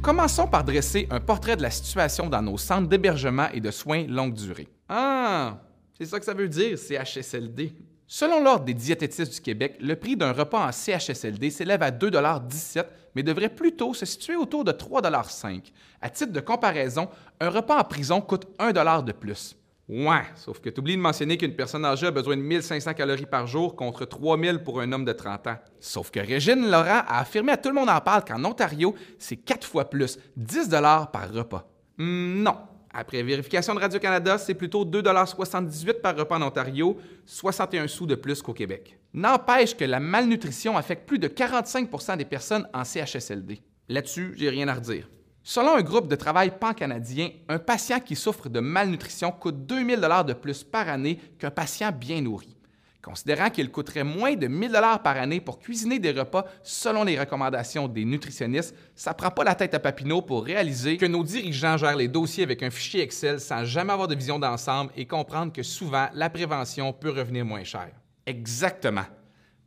Commençons par dresser un portrait de la situation dans nos centres d'hébergement et de soins longue durée. Ah, c'est ça que ça veut dire, CHSLD. Selon l'Ordre des diététistes du Québec, le prix d'un repas en CHSLD s'élève à 2,17 mais devrait plutôt se situer autour de 3,5 À titre de comparaison, un repas en prison coûte 1 de plus. Ouais, sauf que tu oublies de mentionner qu'une personne âgée a besoin de 1500 calories par jour contre 3000 pour un homme de 30 ans. Sauf que Régine Laurent a affirmé à tout le monde en parle qu'en Ontario, c'est quatre fois plus, 10 par repas. Hmm, non. Après vérification de Radio-Canada, c'est plutôt 2,78 par repas en Ontario, 61 sous de plus qu'au Québec. N'empêche que la malnutrition affecte plus de 45% des personnes en CHSLD. Là-dessus, j'ai rien à redire. Selon un groupe de travail pan-canadien, un patient qui souffre de malnutrition coûte 2000 dollars de plus par année qu'un patient bien nourri. Considérant qu'il coûterait moins de 1000 dollars par année pour cuisiner des repas selon les recommandations des nutritionnistes, ça prend pas la tête à Papineau pour réaliser que nos dirigeants gèrent les dossiers avec un fichier Excel sans jamais avoir de vision d'ensemble et comprendre que souvent la prévention peut revenir moins cher. Exactement.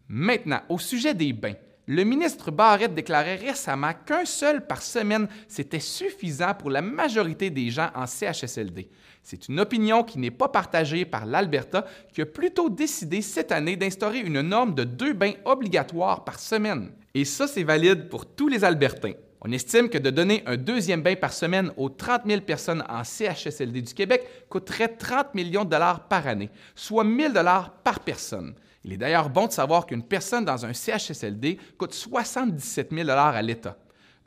Maintenant, au sujet des bains. Le ministre Barrette déclarait récemment qu'un seul par semaine, c'était suffisant pour la majorité des gens en CHSLD. C'est une opinion qui n'est pas partagée par l'Alberta, qui a plutôt décidé cette année d'instaurer une norme de deux bains obligatoires par semaine. Et ça, c'est valide pour tous les Albertains. On estime que de donner un deuxième bain par semaine aux 30 000 personnes en CHSLD du Québec coûterait 30 millions de dollars par année, soit 1 000 dollars par personne. Il est d'ailleurs bon de savoir qu'une personne dans un CHSLD coûte 77 000 à l'État.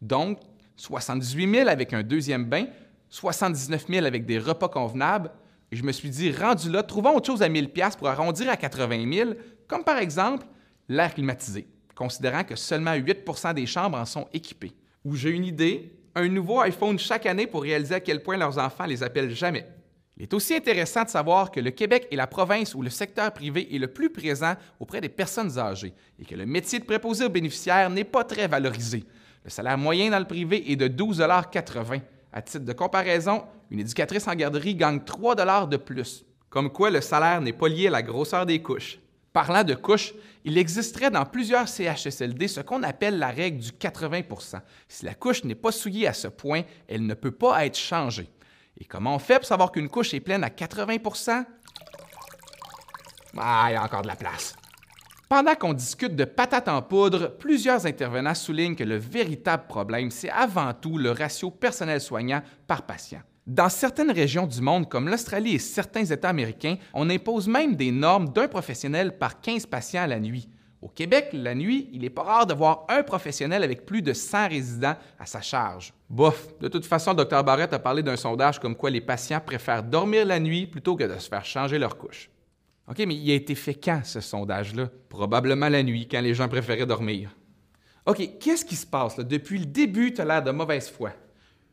Donc, 78 000 avec un deuxième bain, 79 000 avec des repas convenables. Et je me suis dit, rendu là, trouvons autre chose à 1000 pour arrondir à 80 000, comme par exemple l'air climatisé, considérant que seulement 8% des chambres en sont équipées. Ou j'ai une idée, un nouveau iPhone chaque année pour réaliser à quel point leurs enfants les appellent jamais. Il est aussi intéressant de savoir que le Québec est la province où le secteur privé est le plus présent auprès des personnes âgées et que le métier de préposé aux bénéficiaires n'est pas très valorisé. Le salaire moyen dans le privé est de 12,80 À titre de comparaison, une éducatrice en garderie gagne 3 de plus. Comme quoi, le salaire n'est pas lié à la grosseur des couches. Parlant de couches, il existerait dans plusieurs CHSLD ce qu'on appelle la règle du 80% Si la couche n'est pas souillée à ce point, elle ne peut pas être changée. Et comment on fait pour savoir qu'une couche est pleine à 80% Ah, il y a encore de la place. Pendant qu'on discute de patates en poudre, plusieurs intervenants soulignent que le véritable problème, c'est avant tout le ratio personnel soignant par patient. Dans certaines régions du monde, comme l'Australie et certains États américains, on impose même des normes d'un professionnel par 15 patients à la nuit. Au Québec, la nuit, il n'est pas rare de voir un professionnel avec plus de 100 résidents à sa charge. Bof, de toute façon, Dr Barrett a parlé d'un sondage comme quoi les patients préfèrent dormir la nuit plutôt que de se faire changer leur couche. OK, mais il a été fait quand, ce sondage-là? Probablement la nuit, quand les gens préféraient dormir. OK, qu'est-ce qui se passe? Là? Depuis le début, tu as l'air de mauvaise foi.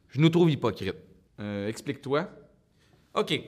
Je nous trouve hypocrite. Euh, explique-toi. OK,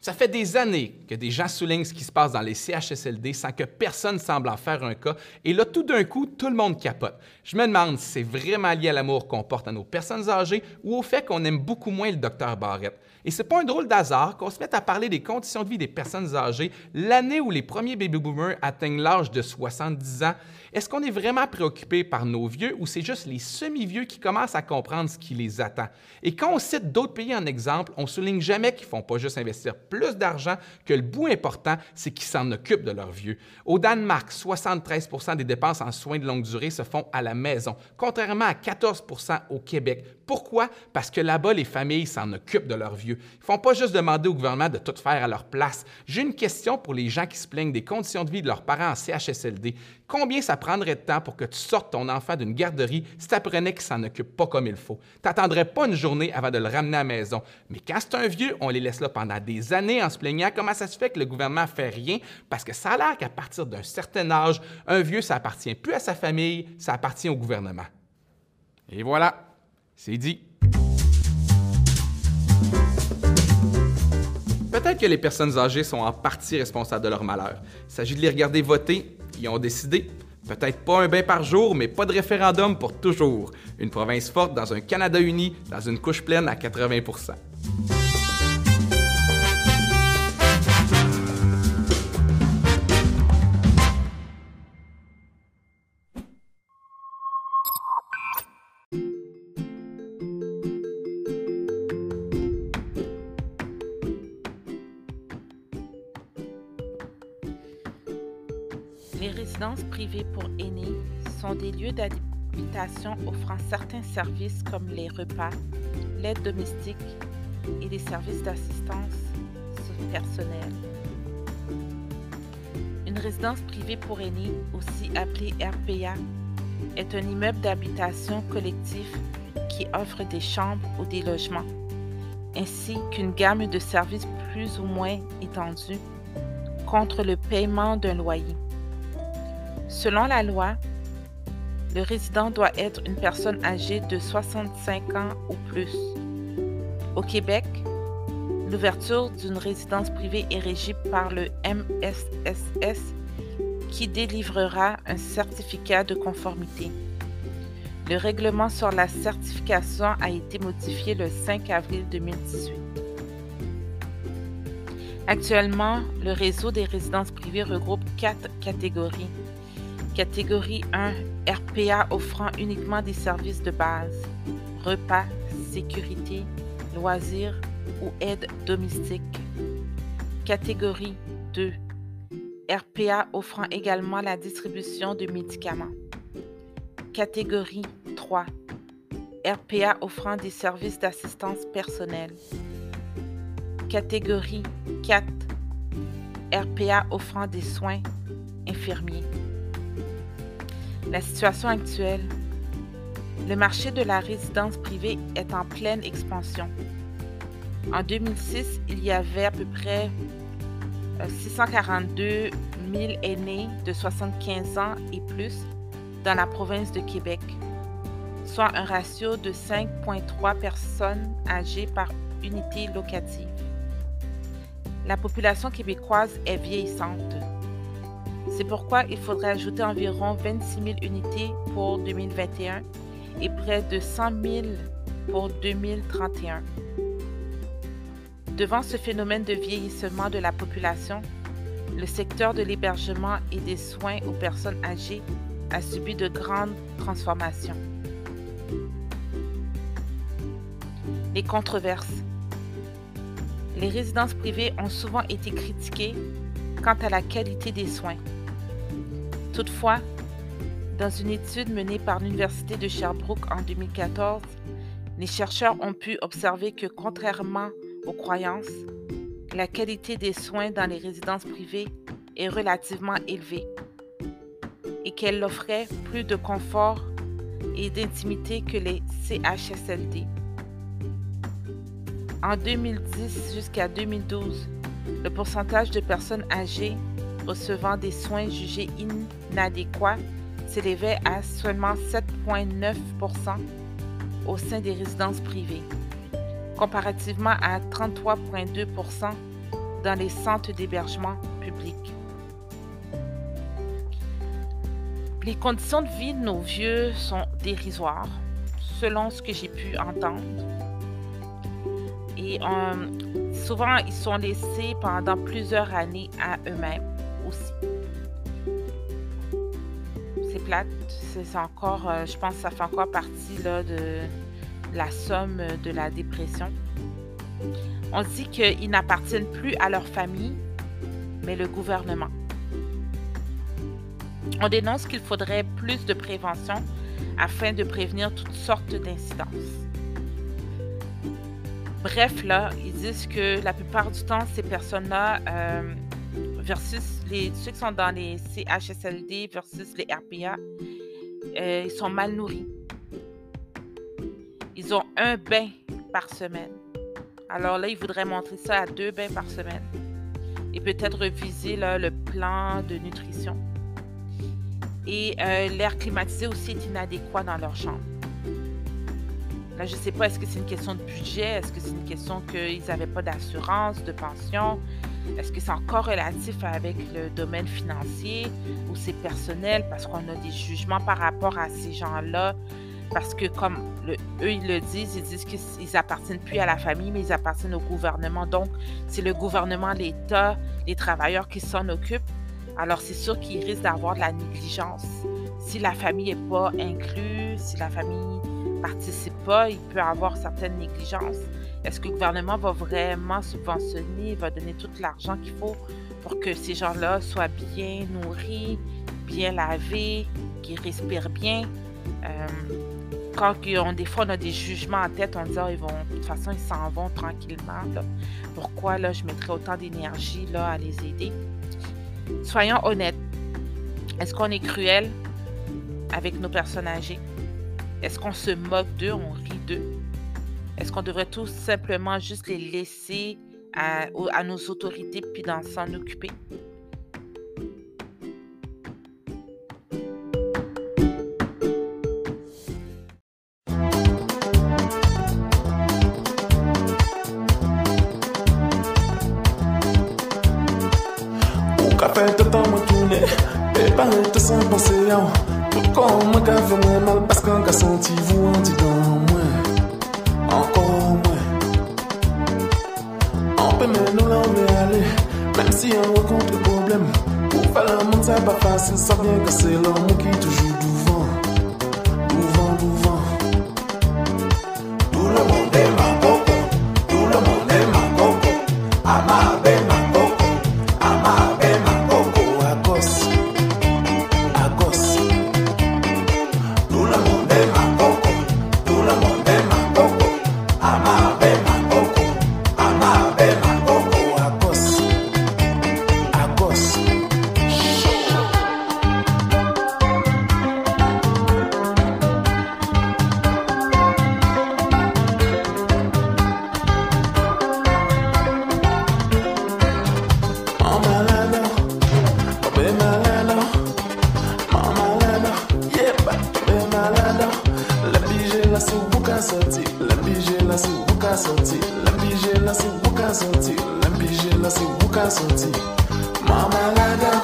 ça fait des années que des gens soulignent ce qui se passe dans les CHSLD sans que personne semble en faire un cas. Et là, tout d'un coup, tout le monde capote. Je me demande si c'est vraiment lié à l'amour qu'on porte à nos personnes âgées ou au fait qu'on aime beaucoup moins le docteur Barrett. Et c'est pas un drôle d'hasard qu'on se mette à parler des conditions de vie des personnes âgées l'année où les premiers baby boomers atteignent l'âge de 70 ans. Est-ce qu'on est vraiment préoccupé par nos vieux ou c'est juste les semi-vieux qui commencent à comprendre ce qui les attend? Et quand on cite d'autres pays en exemple, on souligne jamais qu'ils font pas juste investir plus d'argent, que le bout important, c'est qu'ils s'en occupent de leurs vieux. Au Danemark, 73% des dépenses en soins de longue durée se font à la maison, contrairement à 14% au Québec. Pourquoi? Parce que là-bas, les familles s'en occupent de leurs vieux Ils font pas juste demander au gouvernement de tout faire à leur place. J'ai une question pour les gens qui se plaignent des conditions de vie de leurs parents en CHSLD. Combien ça prendrait de temps pour que tu sortes ton enfant d'une garderie si tu apprenais qu'il s'en occupe pas comme il faut? Tu n'attendrais pas une journée avant de le ramener à la maison. Mais quand c'est un vieux, on les laisse là pendant des années en se plaignant comment ça se fait que le gouvernement fait rien? Parce que ça a l'air qu'à partir d'un certain âge, un vieux, ça appartient plus à sa famille, ça appartient au gouvernement. Et voilà, c'est dit. Peut-être que les personnes âgées sont en partie responsables de leur malheur. Il s'agit de les regarder voter. Ils ont décidé. Peut-être pas un bain par jour, mais pas de référendum pour toujours. Une province forte dans un Canada uni, dans une couche pleine à 80 pour aînés sont des lieux d'habitation offrant certains services comme les repas, l'aide domestique et les services d'assistance personnelle. Une résidence privée pour aînés, aussi appelée RPA, est un immeuble d'habitation collectif qui offre des chambres ou des logements, ainsi qu'une gamme de services plus ou moins étendus contre le paiement d'un loyer. Selon la loi, le résident doit être une personne âgée de 65 ans ou plus. Au Québec, l'ouverture d'une résidence privée est régie par le MSSS qui délivrera un certificat de conformité. Le règlement sur la certification a été modifié le 5 avril 2018. Actuellement, le réseau des résidences privées regroupe quatre catégories. Catégorie 1, RPA offrant uniquement des services de base, repas, sécurité, loisirs ou aide domestique. Catégorie 2, RPA offrant également la distribution de médicaments. Catégorie 3, RPA offrant des services d'assistance personnelle. Catégorie 4, RPA offrant des soins infirmiers. La situation actuelle. Le marché de la résidence privée est en pleine expansion. En 2006, il y avait à peu près 642 000 aînés de 75 ans et plus dans la province de Québec, soit un ratio de 5,3 personnes âgées par unité locative. La population québécoise est vieillissante. C'est pourquoi il faudrait ajouter environ 26 000 unités pour 2021 et près de 100 000 pour 2031. Devant ce phénomène de vieillissement de la population, le secteur de l'hébergement et des soins aux personnes âgées a subi de grandes transformations. Les controverses. Les résidences privées ont souvent été critiquées quant à la qualité des soins. Toutefois, dans une étude menée par l'Université de Sherbrooke en 2014, les chercheurs ont pu observer que contrairement aux croyances, la qualité des soins dans les résidences privées est relativement élevée et qu'elle offrait plus de confort et d'intimité que les CHSLD. En 2010 jusqu'à 2012, le pourcentage de personnes âgées recevant des soins jugés inadéquats s'élevait à seulement 7,9% au sein des résidences privées, comparativement à 33,2% dans les centres d'hébergement publics. Les conditions de vie de nos vieux sont dérisoires, selon ce que j'ai pu entendre. Et euh, souvent, ils sont laissés pendant plusieurs années à eux-mêmes c'est encore, euh, je pense que ça fait encore partie là, de la somme de la dépression. On dit qu'ils n'appartiennent plus à leur famille, mais le gouvernement. On dénonce qu'il faudrait plus de prévention afin de prévenir toutes sortes d'incidences. Bref, là, ils disent que la plupart du temps, ces personnes-là, euh, versus les, ceux qui sont dans les CHSLD versus les RPA, euh, ils sont mal nourris. Ils ont un bain par semaine. Alors là, ils voudraient montrer ça à deux bains par semaine. Et peut-être reviser le plan de nutrition. Et euh, l'air climatisé aussi est inadéquat dans leur chambre. Là, je ne sais pas, est-ce que c'est une question de budget? Est-ce que c'est une question qu'ils n'avaient pas d'assurance, de pension? Est-ce que c'est encore relatif avec le domaine financier ou c'est personnel? Parce qu'on a des jugements par rapport à ces gens-là? Parce que comme eux, ils le disent, ils disent qu'ils appartiennent plus à la famille, mais ils appartiennent au gouvernement. Donc, c'est le gouvernement, l'État, les travailleurs qui s'en occupent. Alors, c'est sûr qu'ils risquent d'avoir de la négligence. Si la famille n'est pas inclue, si la famille participe pas, il peut avoir certaines négligences. Est-ce que le gouvernement va vraiment subventionner, va donner tout l'argent qu'il faut pour que ces gens-là soient bien nourris, bien lavés, qu'ils respirent bien? Euh, quand ont- des fois on a des jugements en tête, on dit Ah, ils vont, de toute façon ils s'en vont tranquillement. Pourquoi là je mettrais autant d'énergie là à les aider? Soyons honnêtes. Est-ce qu'on est cruel avec nos personnes âgées? Est-ce qu'on se moque d'eux, on rit d'eux? Est-ce qu'on devrait tout simplement juste les laisser à, nos autorités puis s'en occuper? Ou ka fè te tan mwen toune pare te san panse yaw Tout Kon mwen ka fèmè mal Paskan ka senti vou an ti dan mwen Ankon mwen An pe men nou la ve ale Mem si an wakontre problem Pou fè la moun sa pa fasil Sa vyen ke se lan l'amou ki toujou dou ka soti Lampi jela se ou ka soti Lampi jela se ou ka soti Mama la da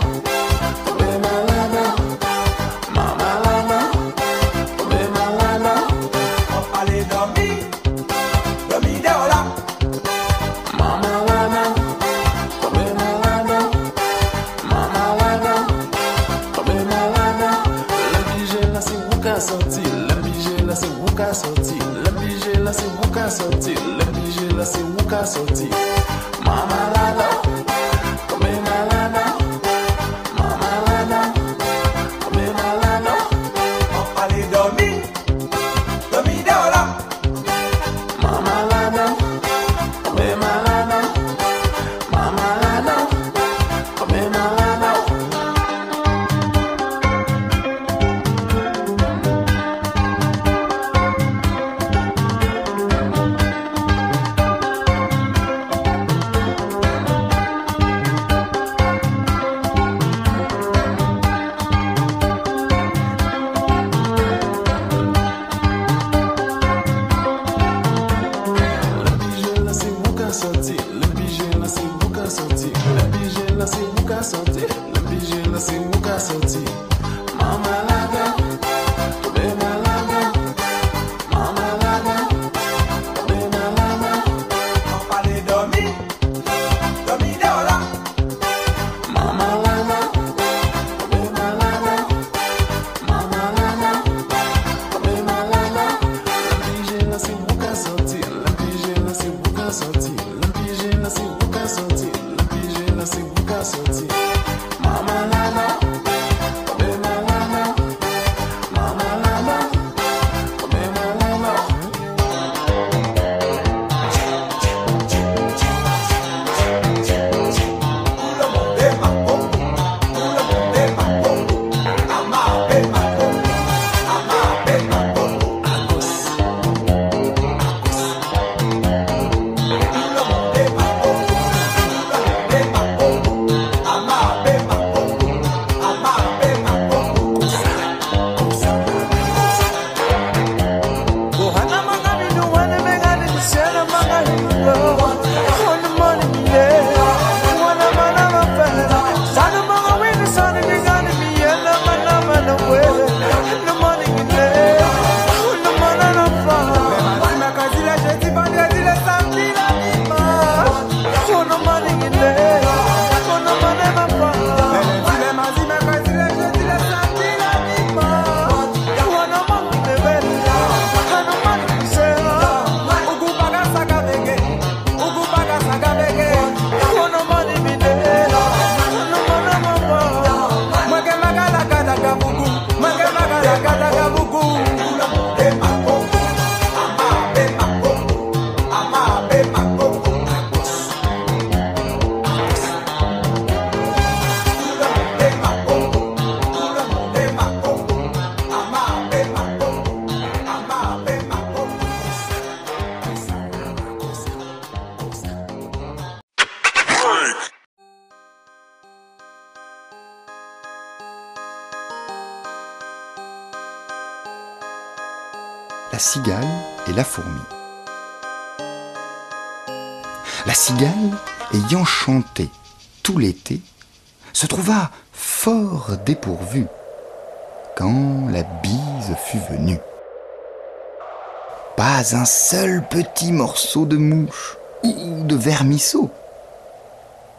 Un seul petit morceau de mouche ou de vermisseau.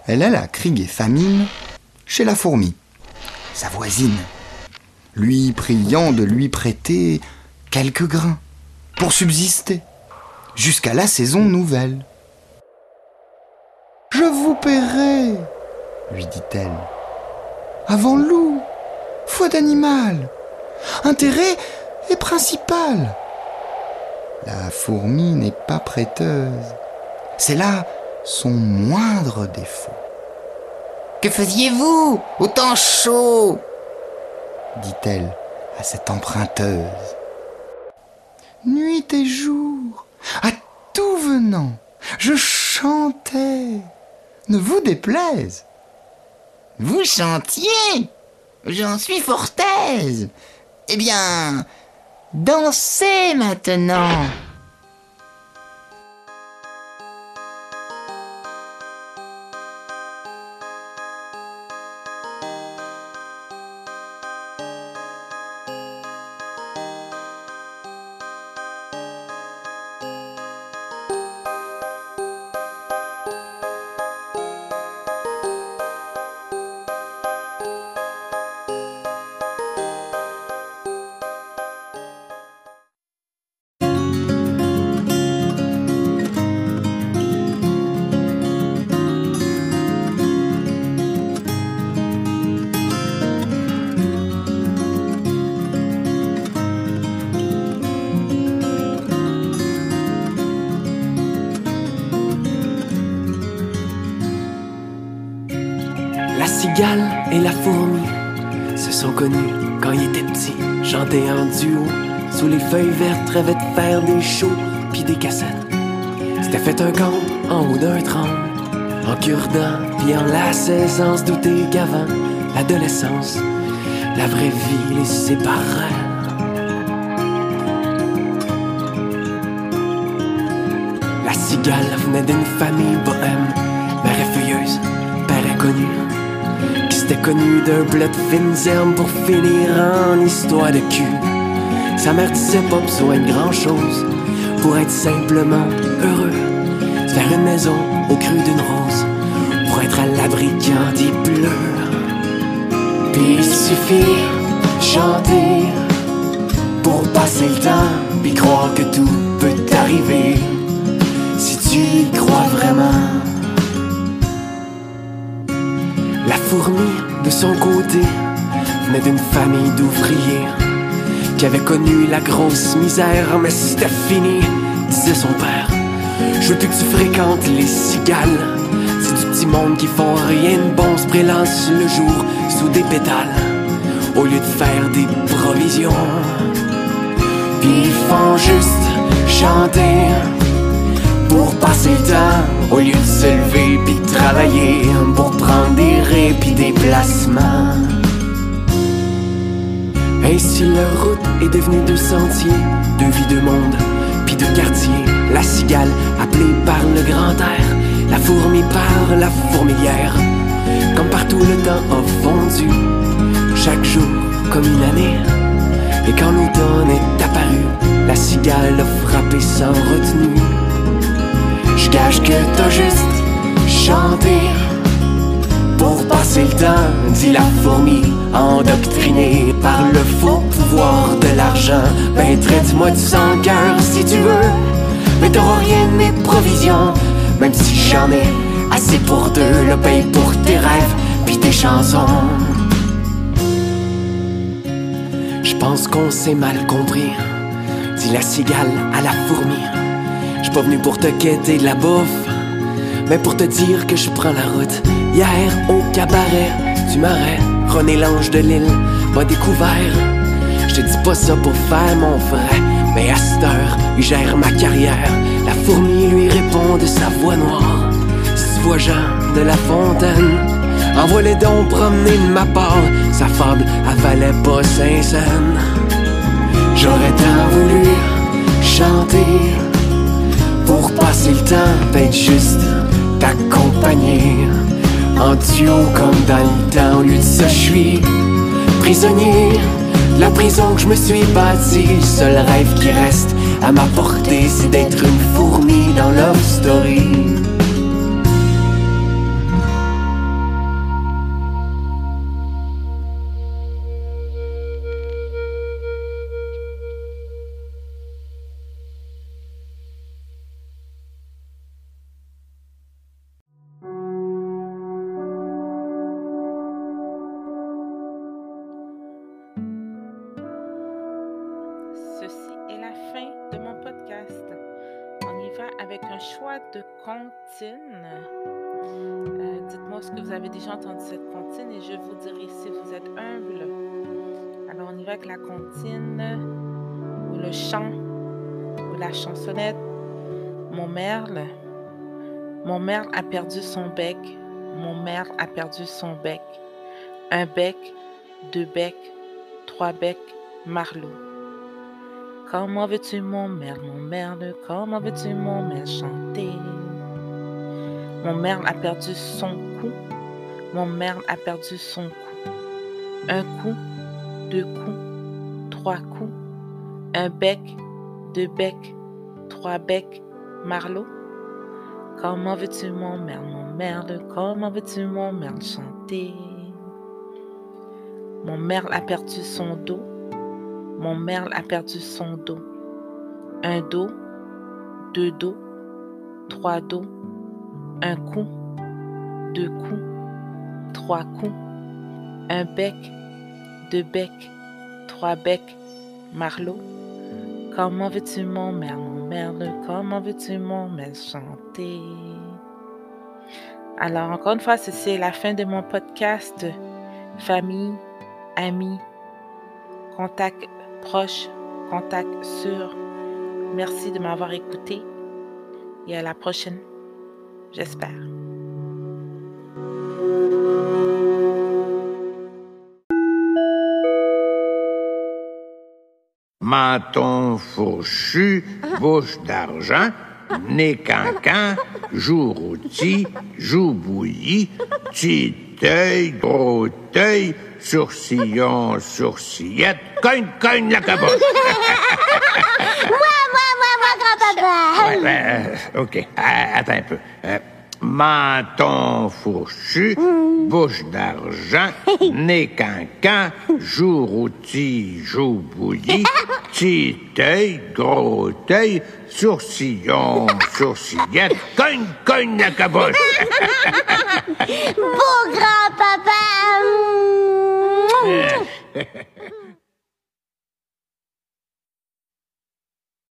Elle alla crier famine chez la fourmi, sa voisine, lui priant de lui prêter quelques grains pour subsister jusqu'à la saison nouvelle. Je vous paierai, lui dit-elle. Avant loup, foi d'animal, intérêt est principal. La fourmi n'est pas prêteuse. C'est là son moindre défaut. Que faisiez-vous au temps chaud? dit-elle à cette emprunteuse. Nuit et jour, à tout venant, je chantais. Ne vous déplaise. Vous chantiez J'en suis fort aise. Eh bien, dansez maintenant. Faire des shows puis des cassettes. C'était fait un camp en haut d'un tronc, en cure-dent puis en la saison, se douter qu'avant l'adolescence, la vraie vie les séparait. La cigale venait d'une famille bohème, mère feuilleuse, père inconnu, qui s'était connu d'un bled de fines herbes pour finir en histoire de cul. Sa mère disait pas besoin de grand chose pour être simplement heureux, faire une maison au cru d'une rose, pour être à l'abri quand il pleure. Puis il suffit chanter pour passer le temps, puis croire que tout peut arriver si tu y crois vraiment. La fourmi, de son côté, venait d'une famille d'ouvriers qui avait connu la grosse misère, mais c'était fini, disait son père. Je veux plus que tu fréquentes les cigales. C'est du petit monde qui font rien de bon, se prélancent le jour sous des pétales, au lieu de faire des provisions. Puis ils font juste chanter pour passer le temps au lieu de se lever puis travailler pour prendre des répits des placements. Leur est devenue deux sentiers, deux vies de monde, puis deux quartiers. La cigale appelée par le grand air, la fourmi par la fourmilière. Comme partout le temps a fondu, chaque jour comme une année. Et quand l'automne est apparu, la cigale a frappé sans retenue. Je gage que t'as juste chanté pour passer le temps, dit la fourmi, endoctrinée par le faux pouvoir de l'argent. Ben traite-moi du sang cœur si tu veux, mais t'auras rien de mes provisions, même si j'en ai assez pour deux, le paye pour tes rêves puis tes chansons. Je pense qu'on s'est mal compris, dit la cigale à la fourmi. J'suis pas venu pour te quêter de la bouffe, mais pour te dire que je prends la route. Hier, au cabaret du marais, René l'ange de l'île m'a découvert. Je te dis pas ça pour faire mon frère, mais à cette heure, il gère ma carrière. La fourmi lui répond de sa voix noire. Si tu vois Jean de la Fontaine, envoie-les donc promener de ma part. Sa fable avalait pas Saint-Saëns. J'aurais tant voulu chanter pour passer le temps, d'être juste t'accompagner. En duo comme dans le temps, au lieu de je suis prisonnier. La prison que je me suis bâtie, le seul rêve qui reste à ma portée, c'est d'être une fourmi dans Love Story. Euh, Dites-moi ce que vous avez déjà entendu cette comptine et je vous dirai si vous êtes humble. Alors on y va avec la comptine ou le chant ou la chansonnette. Mon merle. Mon merle a perdu son bec. Mon merle a perdu son bec. Un bec, deux becs, trois becs, marlot. Comment veux-tu mon merle, mon merle, comment veux-tu mon merle chanter? Mon merle a perdu son cou, mon merle a perdu son cou. Un coup, deux coups, trois coups, un bec, deux becs, trois becs, marlot? Comment veux-tu mon merle, mon merle, comment veux-tu mon merle chanter? Mon merle a perdu son dos, mon merle a perdu son dos. Un dos, deux dos, trois dos, un coup, deux coups, trois coups, un bec, deux becs, trois becs, marlot. Comment veux-tu mon merle, comment veux-tu mon merle chanter? Alors, encore une fois, c'est la fin de mon podcast. Famille, amis, contact proche, contact sûr. Merci de m'avoir écouté et à la prochaine, j'espère. Menton fourchu, bouche d'argent, nez cancan, joue rôti, joue bouilli, petit œil, gros œil, sourcillon, sourcillette, cogne, cogne la caboche. Moi, moi, moi, grand-papa. Ouais, ouais, euh, OK, euh, attends un peu. Euh, menton fourchu, bouche d'argent, nez cancan, joue rôti, joue bouilli, petit œil, gros œil, sourcillon, sourcillette, cogne, cogne la caboche. Beau grand-papa.